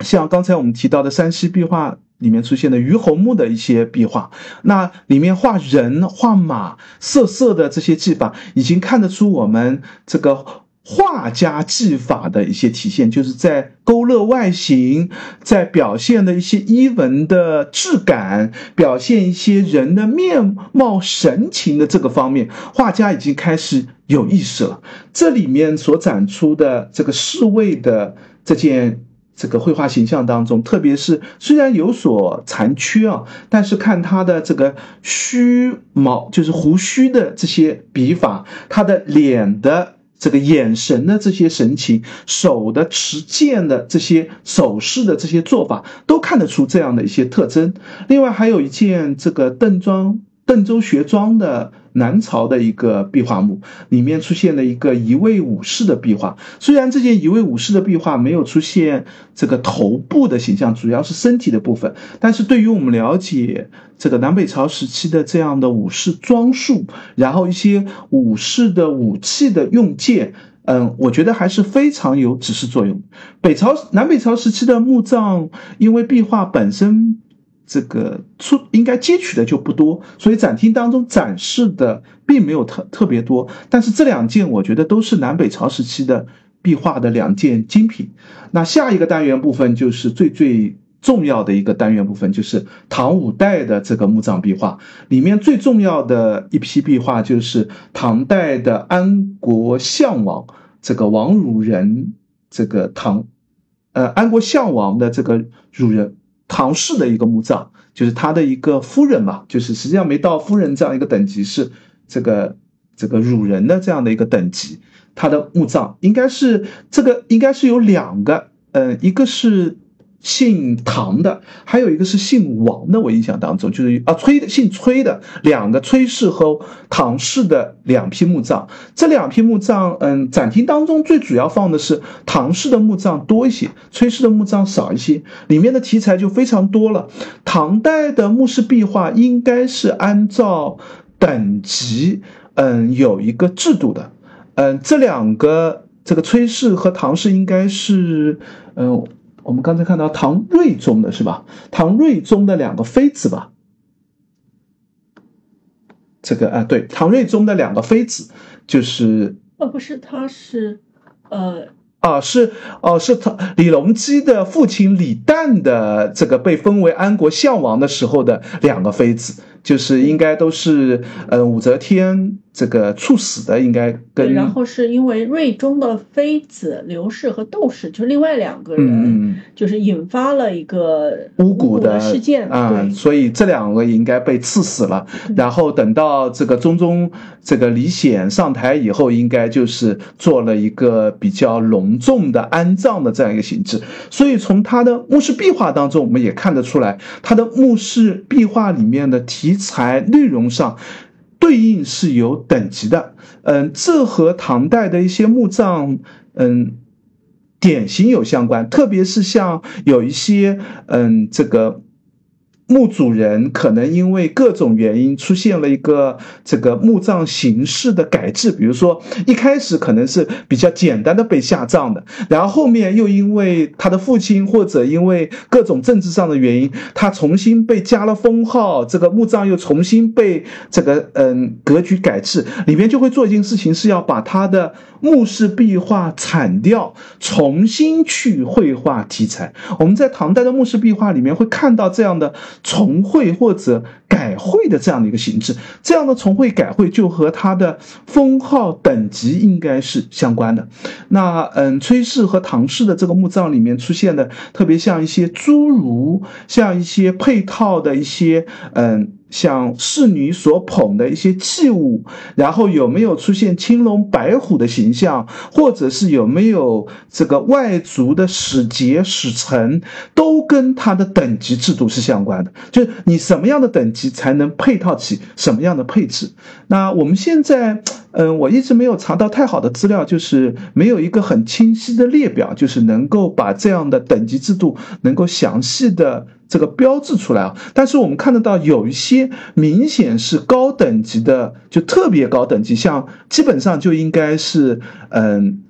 像刚才我们提到的山西壁画里面出现的于侯墓的一些壁画，那里面画人、画马、色色的这些技法，已经看得出我们这个画家技法的一些体现，就是在勾勒外形，在表现的一些衣纹的质感，表现一些人的面貌神情的这个方面，画家已经开始有意识了。这里面所展出的这个侍卫的这件。这个绘画形象当中，特别是虽然有所残缺啊，但是看他的这个须毛，就是胡须的这些笔法，他的脸的这个眼神的这些神情，手的持剑的这些手势的这些做法，都看得出这样的一些特征。另外还有一件这个邓庄邓州学庄的。南朝的一个壁画墓里面出现了一个一位武士的壁画，虽然这件一位武士的壁画没有出现这个头部的形象，主要是身体的部分，但是对于我们了解这个南北朝时期的这样的武士装束，然后一些武士的武器的用剑，嗯，我觉得还是非常有指示作用。北朝南北朝时期的墓葬，因为壁画本身。这个出应该接取的就不多，所以展厅当中展示的并没有特特别多。但是这两件我觉得都是南北朝时期的壁画的两件精品。那下一个单元部分就是最最重要的一个单元部分，就是唐五代的这个墓葬壁画里面最重要的一批壁画，就是唐代的安国相王这个王汝仁，这个唐，呃安国相王的这个汝仁。唐氏的一个墓葬，就是他的一个夫人嘛，就是实际上没到夫人这样一个等级，是这个这个汝人的这样的一个等级。他的墓葬应该是这个，应该是有两个，嗯，一个是。姓唐的，还有一个是姓王的。我印象当中就是啊，崔的姓崔的两个崔氏和唐氏的两批墓葬。这两批墓葬，嗯，展厅当中最主要放的是唐氏的墓葬多一些，崔氏的墓葬少一些。里面的题材就非常多了。唐代的墓室壁画应该是按照等级，嗯，有一个制度的。嗯，这两个这个崔氏和唐氏应该是，嗯。我们刚才看到唐睿宗的是吧？唐睿宗的两个妃子吧。这个啊，对，唐睿宗的两个妃子，就是哦，不是，他是，呃，啊，是哦，是他李隆基的父亲李旦的这个被封为安国相王的时候的两个妃子，就是应该都是嗯武则天。这个猝死的应该跟，然后是因为睿宗的妃子刘氏和窦氏，就是另外两个人，就是引发了一个巫蛊的事件啊，所以这两个应该被赐死了。然后等到这个中宗这个李显上台以后，应该就是做了一个比较隆重的安葬的这样一个形制。所以从他的墓室壁画当中，我们也看得出来，他的墓室壁画里面的题材内容上。对应是有等级的，嗯，这和唐代的一些墓葬，嗯，典型有相关，特别是像有一些，嗯，这个。墓主人可能因为各种原因出现了一个这个墓葬形式的改制，比如说一开始可能是比较简单的被下葬的，然后后面又因为他的父亲或者因为各种政治上的原因，他重新被加了封号，这个墓葬又重新被这个嗯格局改制，里面就会做一件事情，是要把他的墓室壁画铲掉，重新去绘画题材。我们在唐代的墓室壁画里面会看到这样的。重绘或者改绘的这样的一个形制，这样的重绘改绘就和它的封号等级应该是相关的。那嗯，崔氏和唐氏的这个墓葬里面出现的，特别像一些侏儒，像一些配套的一些嗯。像侍女所捧的一些器物，然后有没有出现青龙白虎的形象，或者是有没有这个外族的使节使臣，都跟他的等级制度是相关的。就是你什么样的等级才能配套起什么样的配置？那我们现在，嗯，我一直没有查到太好的资料，就是没有一个很清晰的列表，就是能够把这样的等级制度能够详细的。这个标志出来啊，但是我们看得到有一些明显是高等级的，就特别高等级，像基本上就应该是嗯，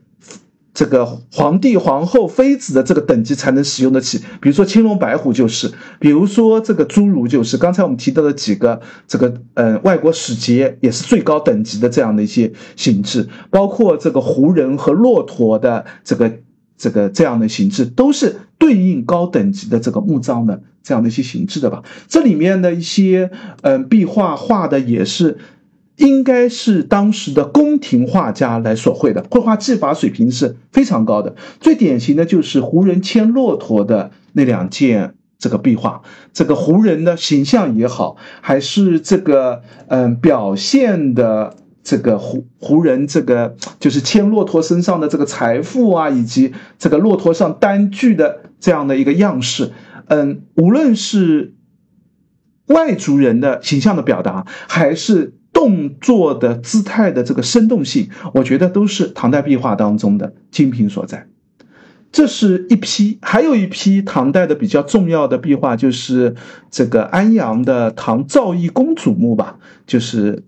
这个皇帝、皇后、妃子的这个等级才能使用得起。比如说青龙白虎就是，比如说这个侏儒就是。刚才我们提到的几个这个嗯外国使节也是最高等级的这样的一些形制，包括这个胡人和骆驼的这个。这个这样的形制都是对应高等级的这个墓葬的这样的一些形制的吧？这里面的一些嗯壁画画的也是，应该是当时的宫廷画家来所绘的，绘画技法水平是非常高的。最典型的就是胡人牵骆驼的那两件这个壁画，这个胡人的形象也好，还是这个嗯表现的。这个胡胡人，这个就是牵骆驼身上的这个财富啊，以及这个骆驼上单据的这样的一个样式，嗯，无论是外族人的形象的表达，还是动作的姿态的这个生动性，我觉得都是唐代壁画当中的精品所在。这是一批，还有一批唐代的比较重要的壁画，就是这个安阳的唐赵义公主墓吧，就是。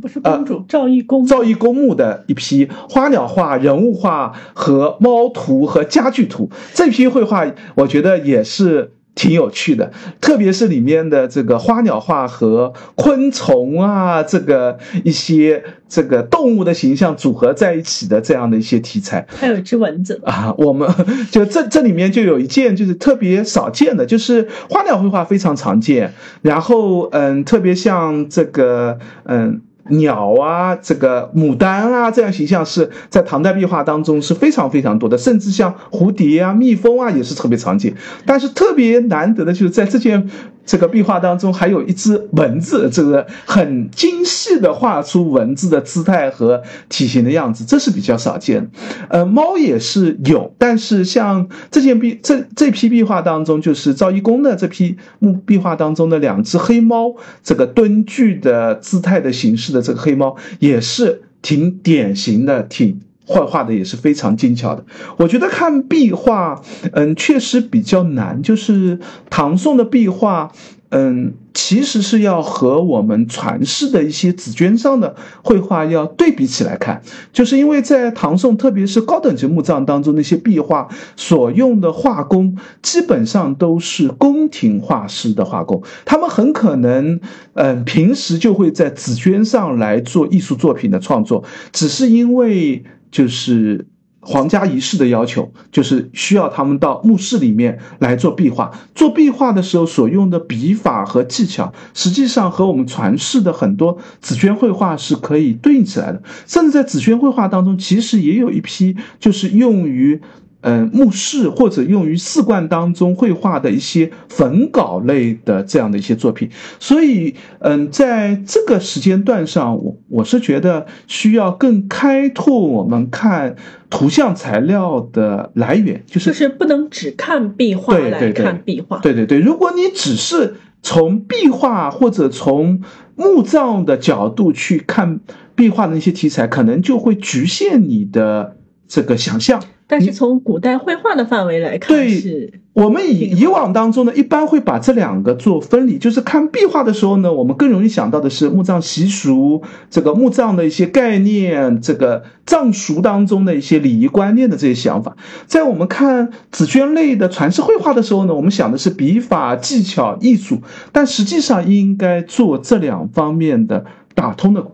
不是公主，赵义公赵义公墓的一批花鸟画、人物画和猫图和家具图，这批绘画我觉得也是挺有趣的，特别是里面的这个花鸟画和昆虫啊，这个一些这个动物的形象组合在一起的这样的一些题材，还有一只蚊子啊，我们 <laughs> 就这这里面就有一件就是特别少见的，就是花鸟绘画非常常见，然后嗯，特别像这个嗯。鸟啊，这个牡丹啊，这样形象是在唐代壁画当中是非常非常多的，甚至像蝴蝶啊、蜜蜂啊也是特别常见。但是特别难得的就是在这件。这个壁画当中还有一只蚊子，这个很精细的画出蚊子的姿态和体型的样子，这是比较少见。呃，猫也是有，但是像这件壁这这批壁画当中，就是赵一公的这批木壁画当中的两只黑猫，这个蹲踞的姿态的形式的这个黑猫，也是挺典型的，挺。绘画的也是非常精巧的，我觉得看壁画，嗯，确实比较难。就是唐宋的壁画，嗯，其实是要和我们传世的一些紫绢上的绘画要对比起来看，就是因为在唐宋，特别是高等级墓葬当中，那些壁画所用的画工基本上都是宫廷画师的画工，他们很可能，嗯，平时就会在紫绢上来做艺术作品的创作，只是因为就是。皇家仪式的要求就是需要他们到墓室里面来做壁画。做壁画的时候所用的笔法和技巧，实际上和我们传世的很多紫绢绘画是可以对应起来的。甚至在紫萱绘画当中，其实也有一批就是用于。嗯，墓室或者用于寺观当中绘画的一些粉稿类的这样的一些作品，所以，嗯，在这个时间段上，我我是觉得需要更开拓我们看图像材料的来源，就是就是不能只看壁画来看壁画，对对对，如果你只是从壁画或者从墓葬的角度去看壁画的那些题材，可能就会局限你的这个想象。但是从古代绘画的范围来看，对，我们以以往当中呢，一般会把这两个做分离。就是看壁画的时候呢，我们更容易想到的是墓葬习俗，这个墓葬的一些概念，这个葬俗当中的一些礼仪观念的这些想法。在我们看紫鹃类的传世绘画的时候呢，我们想的是笔法、技巧、艺术，但实际上应该做这两方面的打通的。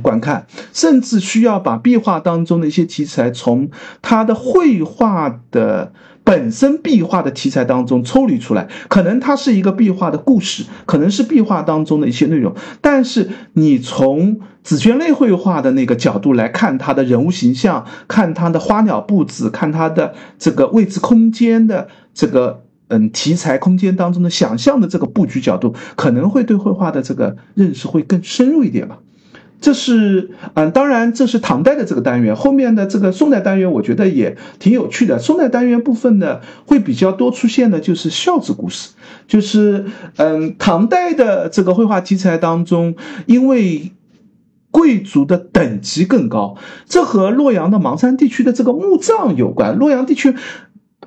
观看，甚至需要把壁画当中的一些题材从它的绘画的本身壁画的题材当中抽离出来。可能它是一个壁画的故事，可能是壁画当中的一些内容。但是你从紫绢类绘画的那个角度来看它的人物形象，看它的花鸟布置，看它的这个位置空间的这个嗯题材空间当中的想象的这个布局角度，可能会对绘画的这个认识会更深入一点吧。这是嗯，当然这是唐代的这个单元，后面的这个宋代单元，我觉得也挺有趣的。宋代单元部分呢，会比较多出现的就是孝子故事，就是嗯，唐代的这个绘画题材当中，因为贵族的等级更高，这和洛阳的邙山地区的这个墓葬有关。洛阳地区。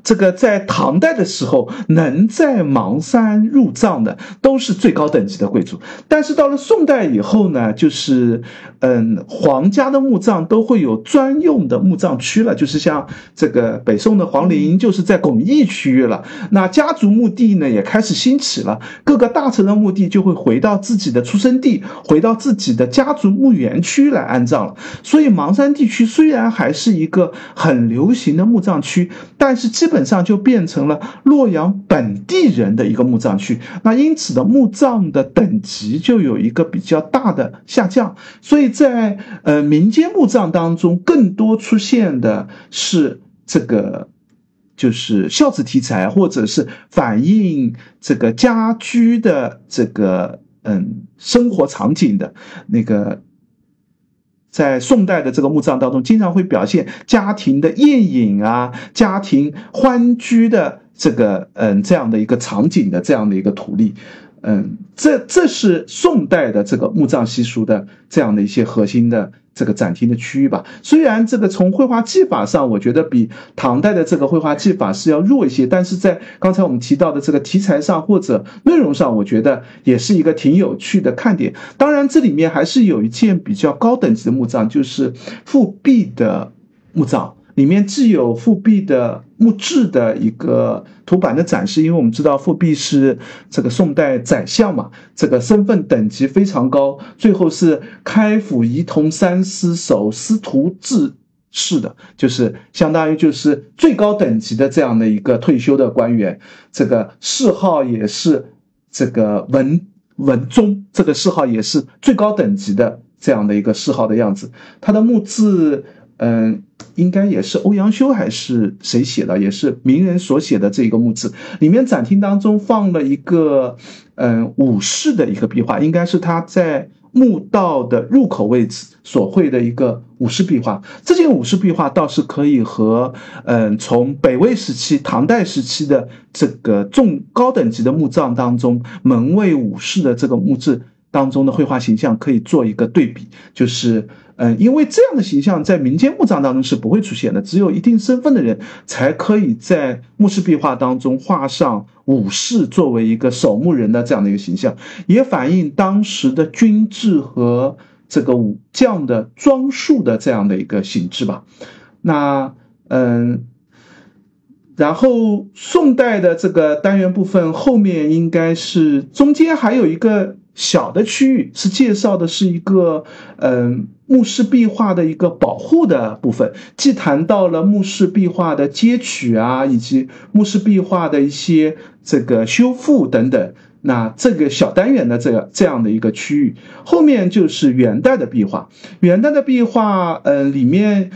这个在唐代的时候，能在邙山入葬的都是最高等级的贵族。但是到了宋代以后呢，就是，嗯，皇家的墓葬都会有专用的墓葬区了，就是像这个北宋的皇陵，就是在巩义区域了。那家族墓地呢，也开始兴起了，各个大臣的墓地就会回到自己的出生地，回到自己的家族墓园区来安葬了。所以邙山地区虽然还是一个很流行的墓葬区，但是基本。基本上就变成了洛阳本地人的一个墓葬区，那因此的墓葬的等级就有一个比较大的下降，所以在呃民间墓葬当中，更多出现的是这个就是孝子题材，或者是反映这个家居的这个嗯生活场景的那个。在宋代的这个墓葬当中，经常会表现家庭的宴饮啊，家庭欢聚的这个嗯这样的一个场景的这样的一个图例。嗯，这这是宋代的这个墓葬习俗的这样的一些核心的这个展厅的区域吧。虽然这个从绘画技法上，我觉得比唐代的这个绘画技法是要弱一些，但是在刚才我们提到的这个题材上或者内容上，我觉得也是一个挺有趣的看点。当然，这里面还是有一件比较高等级的墓葬，就是复辟的墓葬。里面既有复辟的墓志的一个图版的展示，因为我们知道复辟是这个宋代宰相嘛，这个身份等级非常高，最后是开府仪同三司守司徒制式的，就是相当于就是最高等级的这样的一个退休的官员，这个谥号也是这个文文宗，这个谥号也是最高等级的这样的一个谥号的样子，他的墓志。嗯，应该也是欧阳修还是谁写的？也是名人所写的这一个墓志，里面展厅当中放了一个嗯武士的一个壁画，应该是他在墓道的入口位置所绘的一个武士壁画。这件武士壁画倒是可以和嗯从北魏时期、唐代时期的这个重高等级的墓葬当中门卫武士的这个墓志当中的绘画形象可以做一个对比，就是。嗯，因为这样的形象在民间墓葬当中是不会出现的，只有一定身份的人才可以在墓室壁画当中画上武士作为一个守墓人的这样的一个形象，也反映当时的军制和这个武将的装束的这样的一个形制吧。那嗯，然后宋代的这个单元部分后面应该是中间还有一个。小的区域是介绍的是一个，嗯，墓室壁画的一个保护的部分，既谈到了墓室壁画的揭取啊，以及墓室壁画的一些这个修复等等。那这个小单元的这个这样的一个区域，后面就是元代的壁画。元代的壁画，嗯，里面。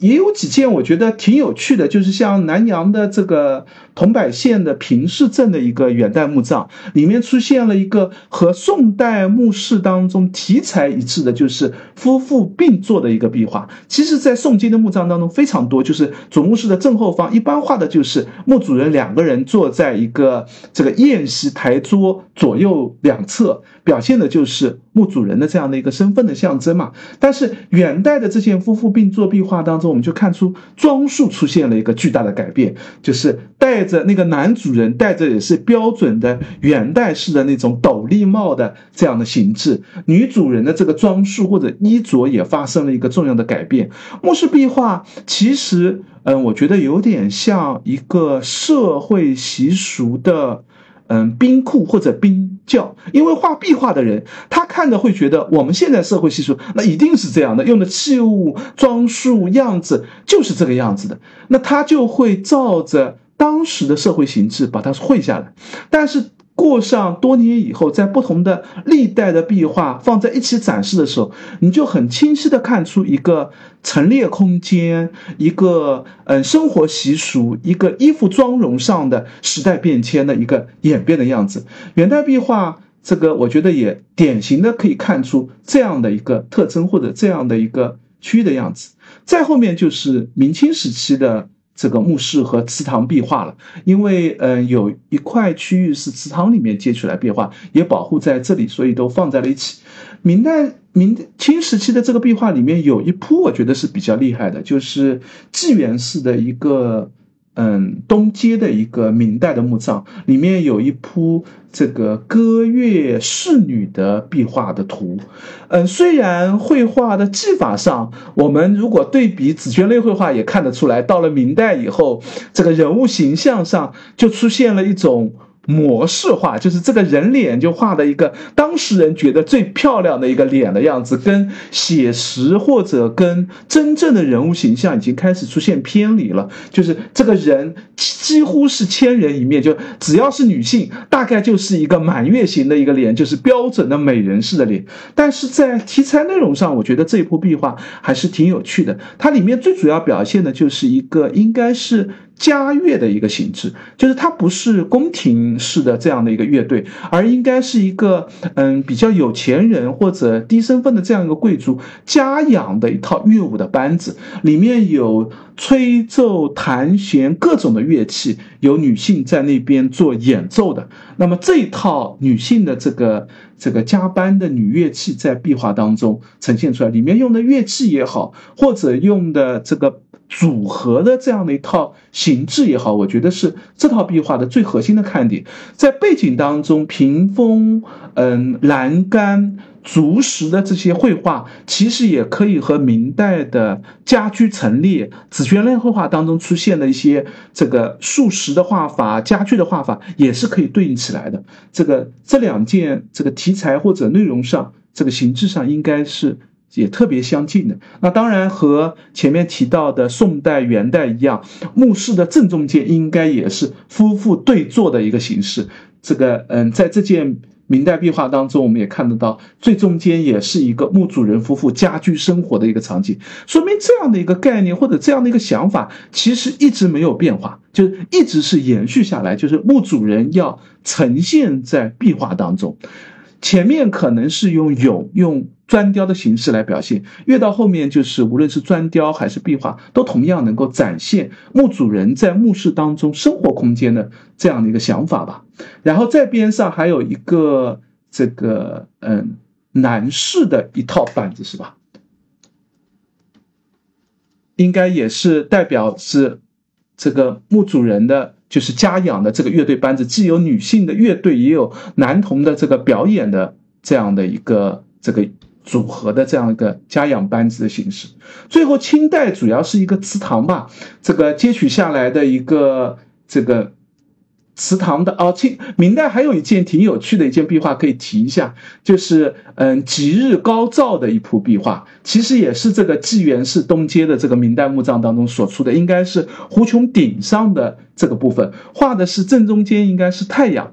也有几件我觉得挺有趣的，就是像南阳的这个桐柏县的平氏镇的一个元代墓葬，里面出现了一个和宋代墓室当中题材一致的，就是夫妇并坐的一个壁画。其实，在宋金的墓葬当中非常多，就是主墓室的正后方，一般画的就是墓主人两个人坐在一个这个宴席台桌左右两侧。表现的就是墓主人的这样的一个身份的象征嘛。但是元代的这件夫妇并坐壁画当中，我们就看出装束出现了一个巨大的改变，就是带戴着那个男主人戴着也是标准的元代式的那种斗笠帽的这样的形制，女主人的这个装束或者衣着也发生了一个重要的改变。墓室壁画其实，嗯，我觉得有点像一个社会习俗的。嗯，冰库或者冰窖，因为画壁画的人，他看着会觉得我们现在社会习俗，那一定是这样的，用的器物、装束、样子就是这个样子的，那他就会照着当时的社会形制把它绘下来，但是。过上多年以后，在不同的历代的壁画放在一起展示的时候，你就很清晰的看出一个陈列空间，一个嗯生活习俗，一个衣服妆容上的时代变迁的一个演变的样子。元代壁画这个，我觉得也典型的可以看出这样的一个特征或者这样的一个区域的样子。再后面就是明清时期的。这个墓室和祠堂壁画了，因为嗯有一块区域是祠堂里面接出来壁画，也保护在这里，所以都放在了一起。明代、明清时期的这个壁画里面有一铺，我觉得是比较厉害的，就是纪元式的一个。嗯，东街的一个明代的墓葬，里面有一铺这个歌乐仕女的壁画的图。嗯，虽然绘画的技法上，我们如果对比紫鹃类绘画，也看得出来，到了明代以后，这个人物形象上就出现了一种。模式化就是这个人脸就画的一个当事人觉得最漂亮的一个脸的样子，跟写实或者跟真正的人物形象已经开始出现偏离了。就是这个人几乎是千人一面，就只要是女性，大概就是一个满月型的一个脸，就是标准的美人式的脸。但是在题材内容上，我觉得这一部壁画还是挺有趣的。它里面最主要表现的就是一个应该是。家乐的一个形制，就是它不是宫廷式的这样的一个乐队，而应该是一个嗯比较有钱人或者低身份的这样一个贵族家养的一套乐舞的班子，里面有吹奏、弹弦各种的乐器，有女性在那边做演奏的。那么这一套女性的这个这个加班的女乐器在壁画当中呈现出来，里面用的乐器也好，或者用的这个。组合的这样的一套形制也好，我觉得是这套壁画的最核心的看点。在背景当中，屏风、嗯栏杆、竹石的这些绘画，其实也可以和明代的家居陈列、紫鹃类绘画当中出现的一些这个树石的画法、家具的画法，也是可以对应起来的。这个这两件这个题材或者内容上，这个形制上应该是。也特别相近的，那当然和前面提到的宋代、元代一样，墓室的正中间应该也是夫妇对坐的一个形式。这个，嗯，在这件明代壁画当中，我们也看得到，最中间也是一个墓主人夫妇家居生活的一个场景，说明这样的一个概念或者这样的一个想法，其实一直没有变化，就一直是延续下来，就是墓主人要呈现在壁画当中。前面可能是用俑用砖雕的形式来表现，越到后面就是无论是砖雕还是壁画，都同样能够展现墓主人在墓室当中生活空间的这样的一个想法吧。然后在边上还有一个这个嗯男士的一套板子是吧？应该也是代表是这个墓主人的。就是家养的这个乐队班子，既有女性的乐队，也有男童的这个表演的这样的一个这个组合的这样一个家养班子的形式。最后，清代主要是一个祠堂吧，这个接取下来的一个这个。祠堂的哦，清明代还有一件挺有趣的一件壁画可以提一下，就是嗯，吉日高照的一幅壁画，其实也是这个济源市东街的这个明代墓葬当中所出的，应该是湖穹顶上的这个部分，画的是正中间应该是太阳，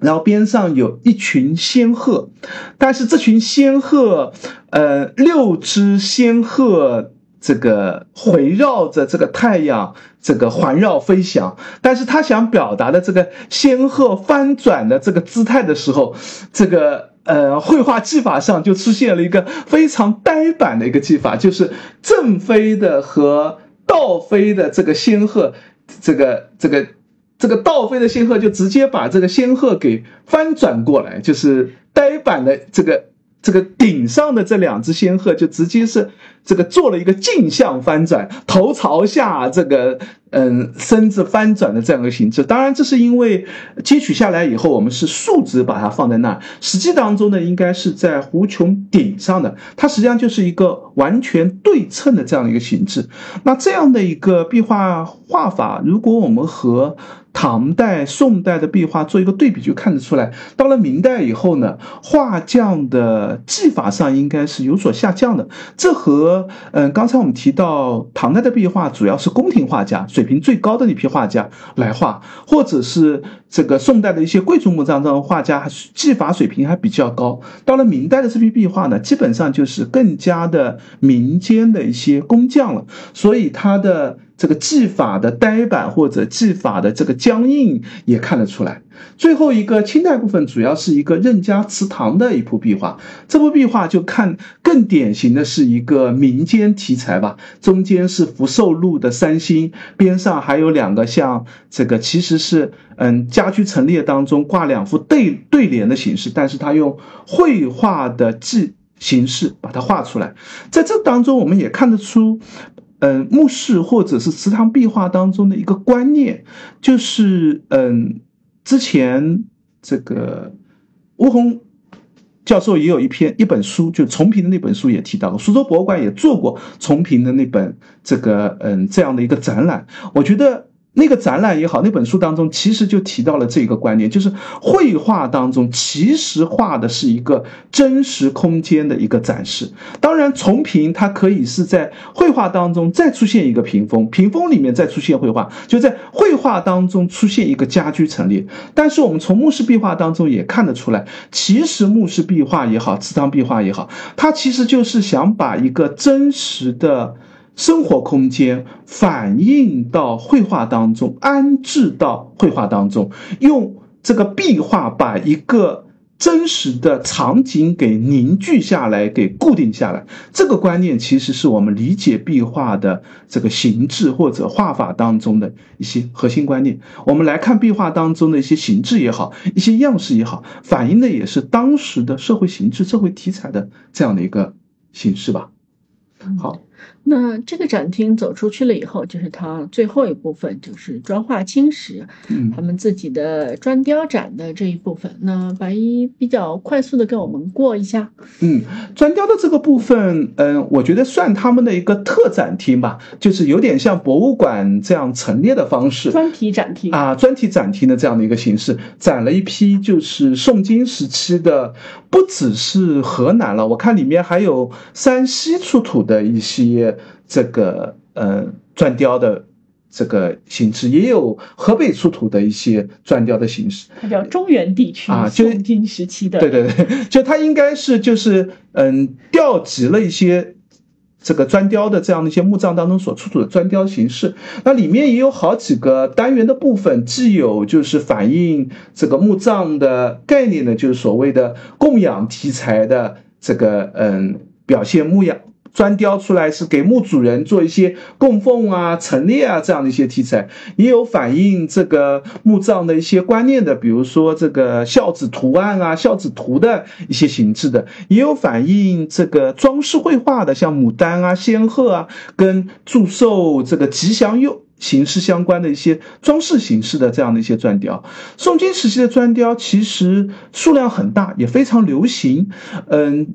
然后边上有一群仙鹤，但是这群仙鹤，呃，六只仙鹤。这个围绕着这个太阳，这个环绕飞翔，但是他想表达的这个仙鹤翻转的这个姿态的时候，这个呃绘画技法上就出现了一个非常呆板的一个技法，就是正飞的和倒飞的这个仙鹤，这个这个这个倒飞的仙鹤就直接把这个仙鹤给翻转过来，就是呆板的这个这个顶上的这两只仙鹤就直接是。这个做了一个镜像翻转，头朝下，这个嗯身子翻转的这样一个形制。当然，这是因为接取下来以后，我们是竖直把它放在那。实际当中呢，应该是在湖穹顶上的，它实际上就是一个完全对称的这样一个形制。那这样的一个壁画画法，如果我们和唐代、宋代的壁画做一个对比，就看得出来，到了明代以后呢，画匠的技法上应该是有所下降的。这和嗯，刚才我们提到唐代的壁画主要是宫廷画家，水平最高的那批画家来画，或者是这个宋代的一些贵族墓葬中画家，技法水平还比较高。到了明代的这批壁画呢，基本上就是更加的民间的一些工匠了，所以他的。这个技法的呆板或者技法的这个僵硬也看得出来。最后一个清代部分主要是一个任家祠堂的一幅壁画，这幅壁画就看更典型的是一个民间题材吧。中间是福寿禄的三星，边上还有两个像这个其实是嗯家居陈列当中挂两幅对对联的形式，但是他用绘画的技形式把它画出来。在这当中，我们也看得出。嗯，墓室或者是祠堂壁画当中的一个观念，就是嗯，之前这个吴红教授也有一篇一本书，就重平的那本书也提到了，苏州博物馆也做过重平的那本这个嗯这样的一个展览，我觉得。那个展览也好，那本书当中其实就提到了这个观念，就是绘画当中其实画的是一个真实空间的一个展示。当然，重屏它可以是在绘画当中再出现一个屏风，屏风里面再出现绘画，就在绘画当中出现一个家居陈列。但是我们从墓室壁画当中也看得出来，其实墓室壁画也好，祠堂壁画也好，它其实就是想把一个真实的。生活空间反映到绘画当中，安置到绘画当中，用这个壁画把一个真实的场景给凝聚下来，给固定下来。这个观念其实是我们理解壁画的这个形制或者画法当中的一些核心观念。我们来看壁画当中的一些形制也好，一些样式也好，反映的也是当时的社会形制、社会题材的这样的一个形式吧。好。那这个展厅走出去了以后，就是它最后一部分，就是砖画青石，嗯，他们自己的砖雕展的这一部分。那白一比较快速的跟我们过一下。嗯，砖雕的这个部分，嗯，我觉得算他们的一个特展厅吧，就是有点像博物馆这样陈列的方式，专题展厅啊，专题展厅的这样的一个形式，展了一批就是宋金时期的，不只是河南了，我看里面还有山西出土的一些。这个呃砖雕的这个形式，也有河北出土的一些砖雕的形式。它叫中原地区啊，宋金时期的。对对对，就它应该是就是嗯调集了一些这个砖雕的这样的一些墓葬当中所出土的砖雕形式。那里面也有好几个单元的部分，既有就是反映这个墓葬的概念的，就是所谓的供养题材的这个嗯表现牧养。砖雕出来是给墓主人做一些供奉啊、陈列啊这样的一些题材，也有反映这个墓葬的一些观念的，比如说这个孝子图案啊、孝子图的一些形制的，也有反映这个装饰绘画的，像牡丹啊、仙鹤啊，跟祝寿这个吉祥用形式相关的一些装饰形式的这样的一些砖雕。宋金时期的砖雕其实数量很大，也非常流行。嗯。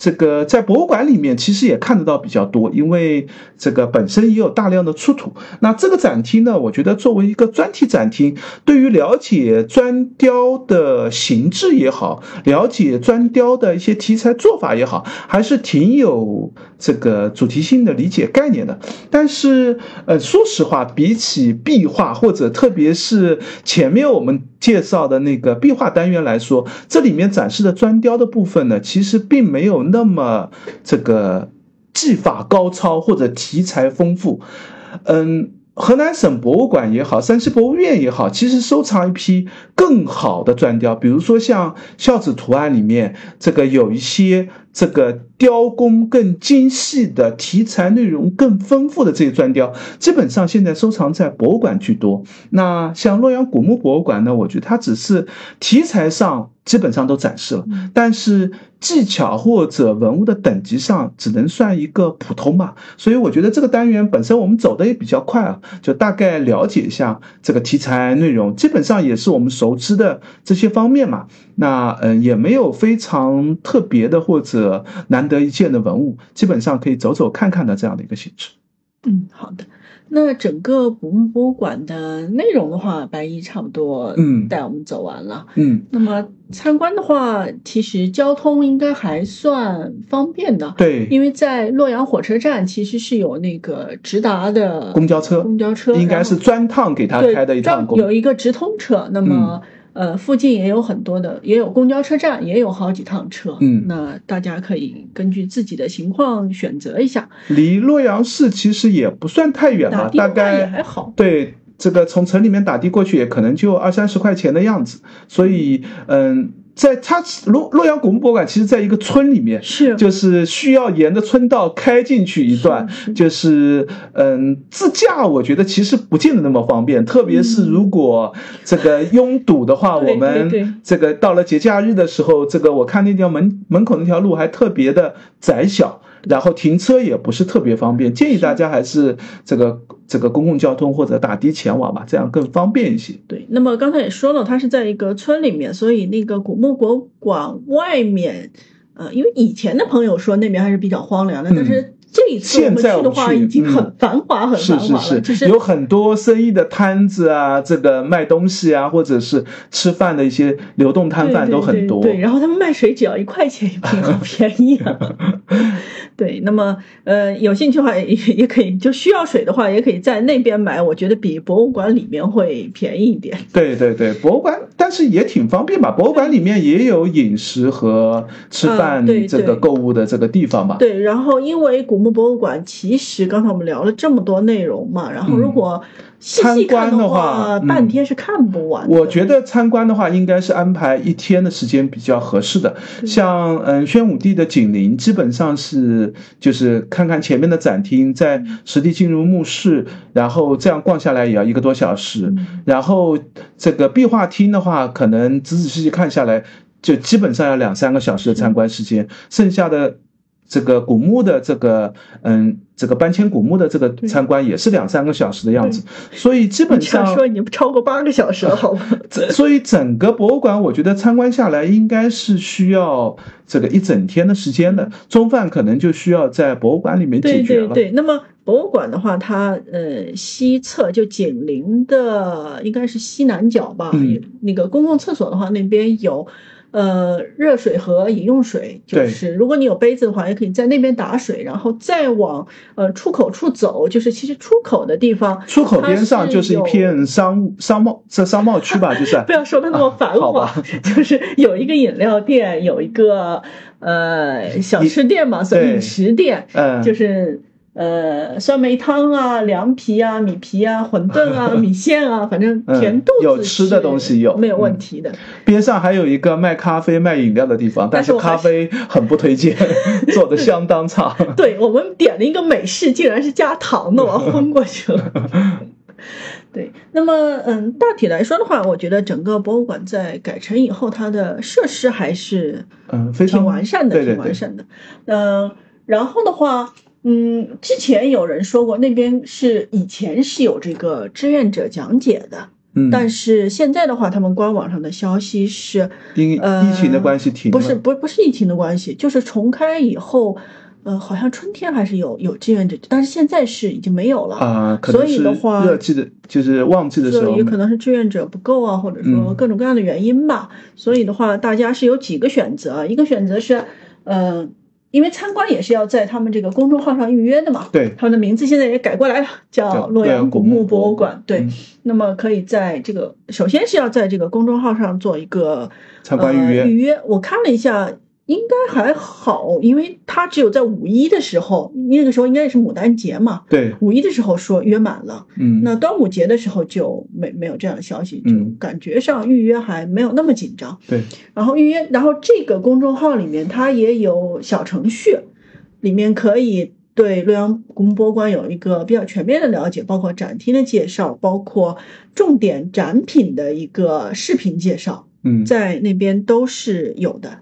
这个在博物馆里面其实也看得到比较多，因为这个本身也有大量的出土。那这个展厅呢，我觉得作为一个专题展厅，对于了解砖雕的形制也好，了解砖雕的一些题材做法也好，还是挺有这个主题性的理解概念的。但是，呃，说实话，比起壁画或者特别是前面我们介绍的那个壁画单元来说，这里面展示的砖雕的部分呢，其实并没有。那么这个技法高超或者题材丰富，嗯，河南省博物馆也好，山西博物院也好，其实收藏一批更好的砖雕，比如说像孝子图案里面这个有一些这个。雕工更精细的题材内容更丰富的这些砖雕，基本上现在收藏在博物馆居多。那像洛阳古墓博物馆呢，我觉得它只是题材上基本上都展示了，但是技巧或者文物的等级上只能算一个普通吧。所以我觉得这个单元本身我们走的也比较快啊，就大概了解一下这个题材内容，基本上也是我们熟知的这些方面嘛。那嗯，也没有非常特别的或者难。得一见的文物，基本上可以走走看看的这样的一个形式。嗯，好的。那整个古墓博物馆的内容的话，白衣差不多嗯带我们走完了。嗯，那么参观的话，其实交通应该还算方便的。对，因为在洛阳火车站其实是有那个直达的公交车，公交车应该是专趟给他开的一趟，有一个直通车。那么。呃，附近也有很多的，也有公交车站，也有好几趟车。嗯，那大家可以根据自己的情况选择一下。离洛阳市其实也不算太远吧，大概还好。对，这个从城里面打的过去也可能就二三十块钱的样子，所以嗯。在它洛洛阳古墓博物馆，其实在一个村里面，是。就是需要沿着村道开进去一段，就是嗯自驾，我觉得其实不见得那么方便，特别是如果这个拥堵的话，我们这个到了节假日的时候，这个我看那条门门口那条路还特别的窄小。然后停车也不是特别方便，建议大家还是这个这个公共交通或者打的前往吧，这样更方便一些。对，那么刚才也说了，它是在一个村里面，所以那个古墓博物馆外面，呃，因为以前的朋友说那边还是比较荒凉的，但是。这一次我们去的话，已经很繁华，很繁华了。就是有很多生意的摊子啊，这个卖东西啊，或者是吃饭的一些流动摊贩都很多。对，然后他们卖水只要一块钱一瓶，好便宜啊。<laughs> 对，那么呃，有兴趣的话也也可以，就需要水的话，也可以在那边买。我觉得比博物馆里面会便宜一点。对对对，博物馆，但是也挺方便吧？博物馆里面也有饮食和吃饭这个购物的这个地方吧？对，然后因为古。墓博物馆其实刚才我们聊了这么多内容嘛，然后如果参观的话，半天是看不完。我觉得参观的话，应该是安排一天的时间比较合适的。像嗯，宣武帝的景陵，基本上是就是看看前面的展厅，再实地进入墓室，然后这样逛下来也要一个多小时。然后这个壁画厅的话，可能仔仔细细看下来，就基本上要两三个小时的参观时间，剩下的。这个古墓的这个，嗯，这个搬迁古墓的这个参观也是两三个小时的样子，所以基本上说已经超过八个小时了，好吗？<laughs> 所以整个博物馆，我觉得参观下来应该是需要这个一整天的时间的，中饭可能就需要在博物馆里面解决了。对对对，那么博物馆的话，它呃西侧就紧邻的应该是西南角吧，那个公共厕所的话，那边有。呃，热水和饮用水，就是如果你有杯子的话，也可以在那边打水，然后再往呃出口处走，就是其实出口的地方，出口边上就是一片商务商贸这商贸区吧，<laughs> 就是。不要说的那么繁华，<laughs> 就是有一个饮料店，有一个呃小吃店嘛，所以饮食店，嗯，就是。呃，酸梅汤啊，凉皮啊，米皮啊，馄饨啊，米线啊，反正填肚子有吃的东西有没有问题的。边上还有一个卖咖啡、卖饮料的地方，但是咖啡很不推荐，<laughs> 做的相当差。对我们点了一个美式，竟然是加糖的，我昏过去了。<laughs> 对，那么嗯，大体来说的话，我觉得整个博物馆在改成以后，它的设施还是嗯非常完善的，挺完善的。嗯，然后的话。嗯，之前有人说过，那边是以前是有这个志愿者讲解的，嗯，但是现在的话，他们官网上的消息是，因呃疫情的关系停了，不是不不是疫情的关系，就是重开以后，呃，好像春天还是有有志愿者，但是现在是已经没有了啊，可所能是以的话，热季的，就是旺季的时候这也可能是志愿者不够啊，或者说嗯。各种各样的原因吧。所以的话，大家是有几个选择，一个选择是，呃，因为参观也是要在他们这个公众号上预约的嘛。对，他们的名字现在也改过来了，叫叫洛阳古墓博物馆。对，嗯那么可以在这个首先是要在这个公众号上做一个参观预约呃预约。我看了一下，应该还好，因为他只有在五一的时候，那个时候应该是牡丹节嘛，对，五一的时候说约满了。嗯，那端午节的时候就没没有这样的消息，就嗯感觉上预约还没有那么紧张。对，然后预约，然后这个公众号里面它也有小程序，里面可以对洛阳古墓博物馆有一个比较全面的了解，包括展厅的介绍，包括重点展品的一个视频介绍，嗯，在那边都是有的。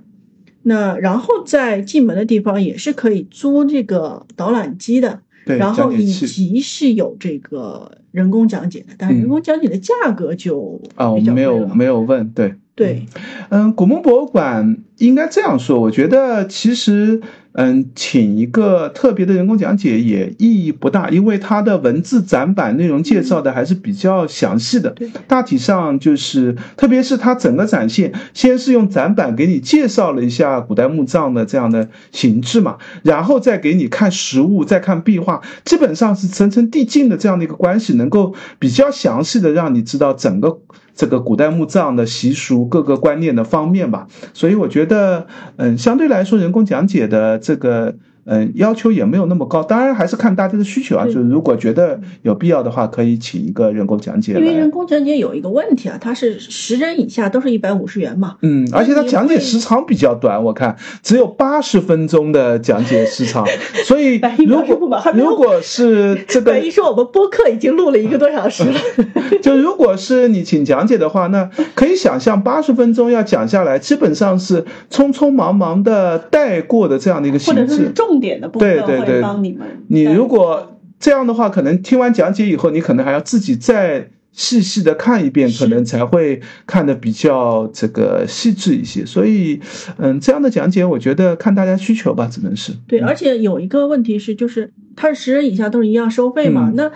那然后在进门的地方也是可以租这个导览机的，对，然后以及是有这个人工讲解的，但是人嗯工讲解的价格就啊，我们没有没有问，对，对，嗯，古墓博物馆应该这样说，我觉得其实，嗯，请一个特别的人工讲解也意义不大，因为它的文字展板内容介绍的还是比较详细的。对大体上就是，特别是它整个展现，先是用展板给你介绍了一下古代墓葬的这样的形制嘛，然后再给你看实物，再看壁画，基本上是层层递进的这样的一个关系，能够比较详细的让你知道整个这个古代墓葬的习俗各个观念的方面吧。所以我觉得，嗯，相对来说，人工讲解的这个。嗯，要求也没有那么高，当然还是看大家的需求啊。就是如果觉得有必要的话，可以请一个人工讲解因为人。工讲解有一个问题啊，它是十人以下都是一百五十元嘛，嗯，而且它讲解时长比较短，我看只有八十分钟的讲解时长，<laughs> 所以如果如果是这个等于说我们播客已经录了一个多小时了，<laughs> 就如果是你请讲解的话，那可以想象八十分钟要讲下来，基本上是匆匆忙忙的带过的这样的一个形或者说是制。重点的部分会帮你们带。你如果这样的话，可能听完讲解以后，你可能还要自己再细细的看一遍，可能才会看的比较这个细致一些。所以，嗯，这样的讲解，我觉得看大家需求吧，只能是。对，而且有一个问题是，就是它是十人以下都是一样收费嘛，嗯。那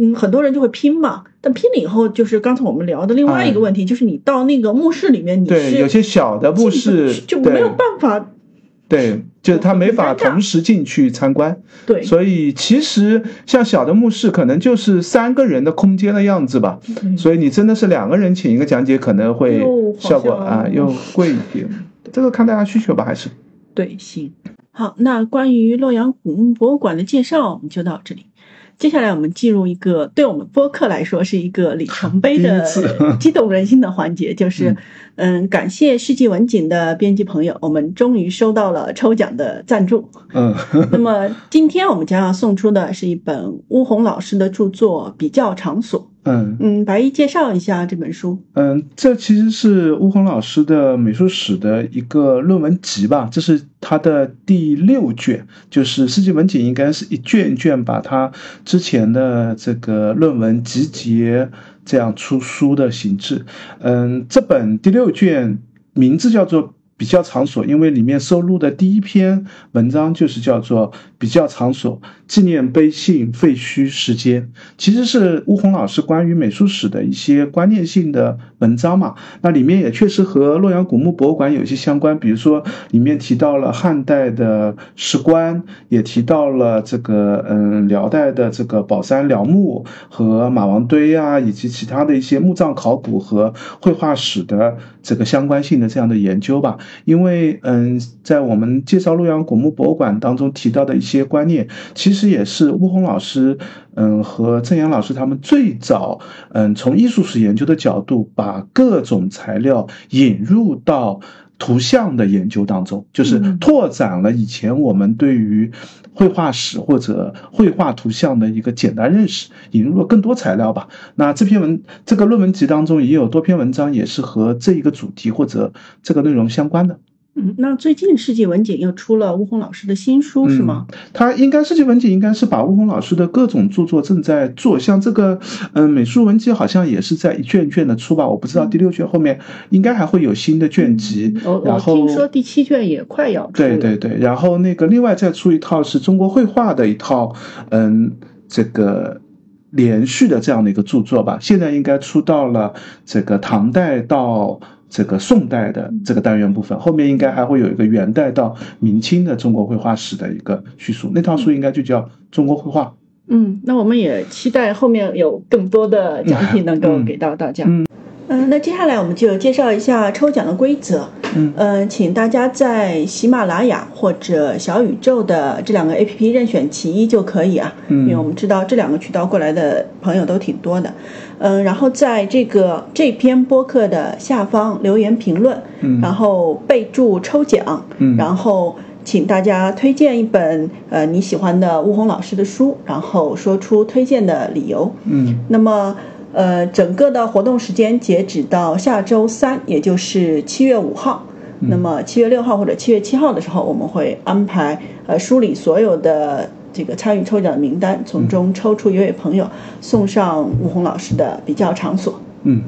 嗯很多人就会拼嘛，但拼了以后，就是刚才我们聊的另外一个问题，就是你到那个墓室里面，你对是有些小的墓室不就没有办法对，就是他没法同时进去参观。对，所以其实像小的墓室，可能就是三个人的空间的样子吧。嗯所以你真的是两个人请一个讲解，可能会效果啊又贵一点。这个看大家需求吧，还是对，行，好，那关于洛阳古墓博物馆的介绍，我们就到这里。接下来我们进入一个对我们播客来说是一个里程碑的 <laughs> 激动人心的环节，就是，嗯，感谢世纪文景的编辑朋友，我们终于收到了抽奖的赞助。嗯 <laughs> 那么今天我们将要送出的是一本乌红老师的著作《比较场所》。嗯嗯，白衣介绍一下这本书。嗯，这其实是巫红老师的美术史的一个论文集吧，这是他的第六卷，就是世纪文景应该是一卷一卷把他之前的这个论文集结这样出书的形式。嗯，这本第六卷名字叫做。比较场所，因为里面收录的第一篇文章就是叫做《比较场所：纪念碑信废墟时间》，其实是巫红老师关于美术史的一些观念性的文章嘛。那里面也确实和洛阳古墓博物馆有一些相关，比如说里面提到了汉代的石棺，也提到了这个嗯辽代的这个宝山辽墓和马王堆啊，以及其他的一些墓葬考古和绘画史的这个相关性的这样的研究吧。因为嗯，在我们介绍洛阳古墓博物馆当中提到的一些观念，其实也是吴红老师嗯和郑阳老师他们最早嗯从艺术史研究的角度，把各种材料引入到。图像的研究当中，就是嗯拓展了以前我们对于绘画史或者绘画图像的一个简单认识，引入了更多材料吧。那这篇文这个论文集当中也有多篇文章，也是和这一个主题或者这个内容相关的。嗯，那最近世纪文景又出了吴红老师的新书是吗？他应该世纪文景应该是把吴红老师的各种著作正在做，像这个嗯美术文集好像也是在一卷卷的出吧，我不知道第六卷后面应该还会有新的卷集。然后听说第七卷也快要出。对对对，然后那个另外再出一套是中国绘画的一套，嗯，这个连续的这样的一个著作吧，现在应该出到了这个唐代到。这个宋代的这个单元部分，后面应该还会有一个元代到明清的中国绘画史的一个叙述，那套书应该就叫《中国绘画》。嗯，那我们也期待后面有更多的奖品能够给到大家。嗯，嗯，那接下来我们就介绍一下抽奖的规则。嗯，呃请大家在喜马拉雅或者小宇宙的这两个 APP 任选其一就可以啊。嗯，因为我们知道这两个渠道过来的朋友都挺多的。嗯，然后在这个这篇播客的下方留言评论，嗯，然后备注抽奖，嗯，然后请大家推荐一本呃你喜欢的吴红老师的书，然后说出推荐的理由，嗯，那么呃整个的活动时间截止到下周三，也就是七月五号，那么七月六号或者七月七号的时候，我们会安排呃梳理所有的。这个参与抽奖的名单，从中抽出一位朋友，送上吴红老师的比较场所。嗯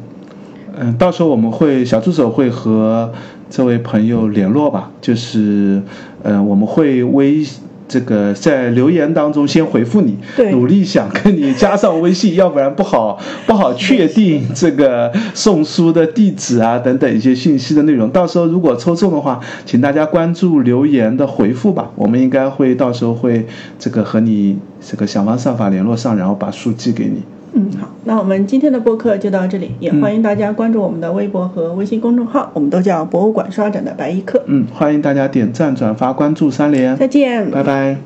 嗯，到时候我们会小助手会和这位朋友联络吧，就是嗯，我们会微。这个在留言当中先回复你，努力想跟你加上微信，要不然不好 <laughs> 不好确定这个送书的地址啊等等一些信息的内容。到时候如果抽中的话，请大家关注留言的回复吧，我们应该会到时候会这个和你这个想方设法联络上，然后把书寄给你。嗯，好，那我们今天的播客就到这里，也欢迎大家关注我们的微博和微信公众号，我们都叫博物馆刷展的白衣客。嗯，欢迎大家点赞、转发、关注三连。再见，拜拜。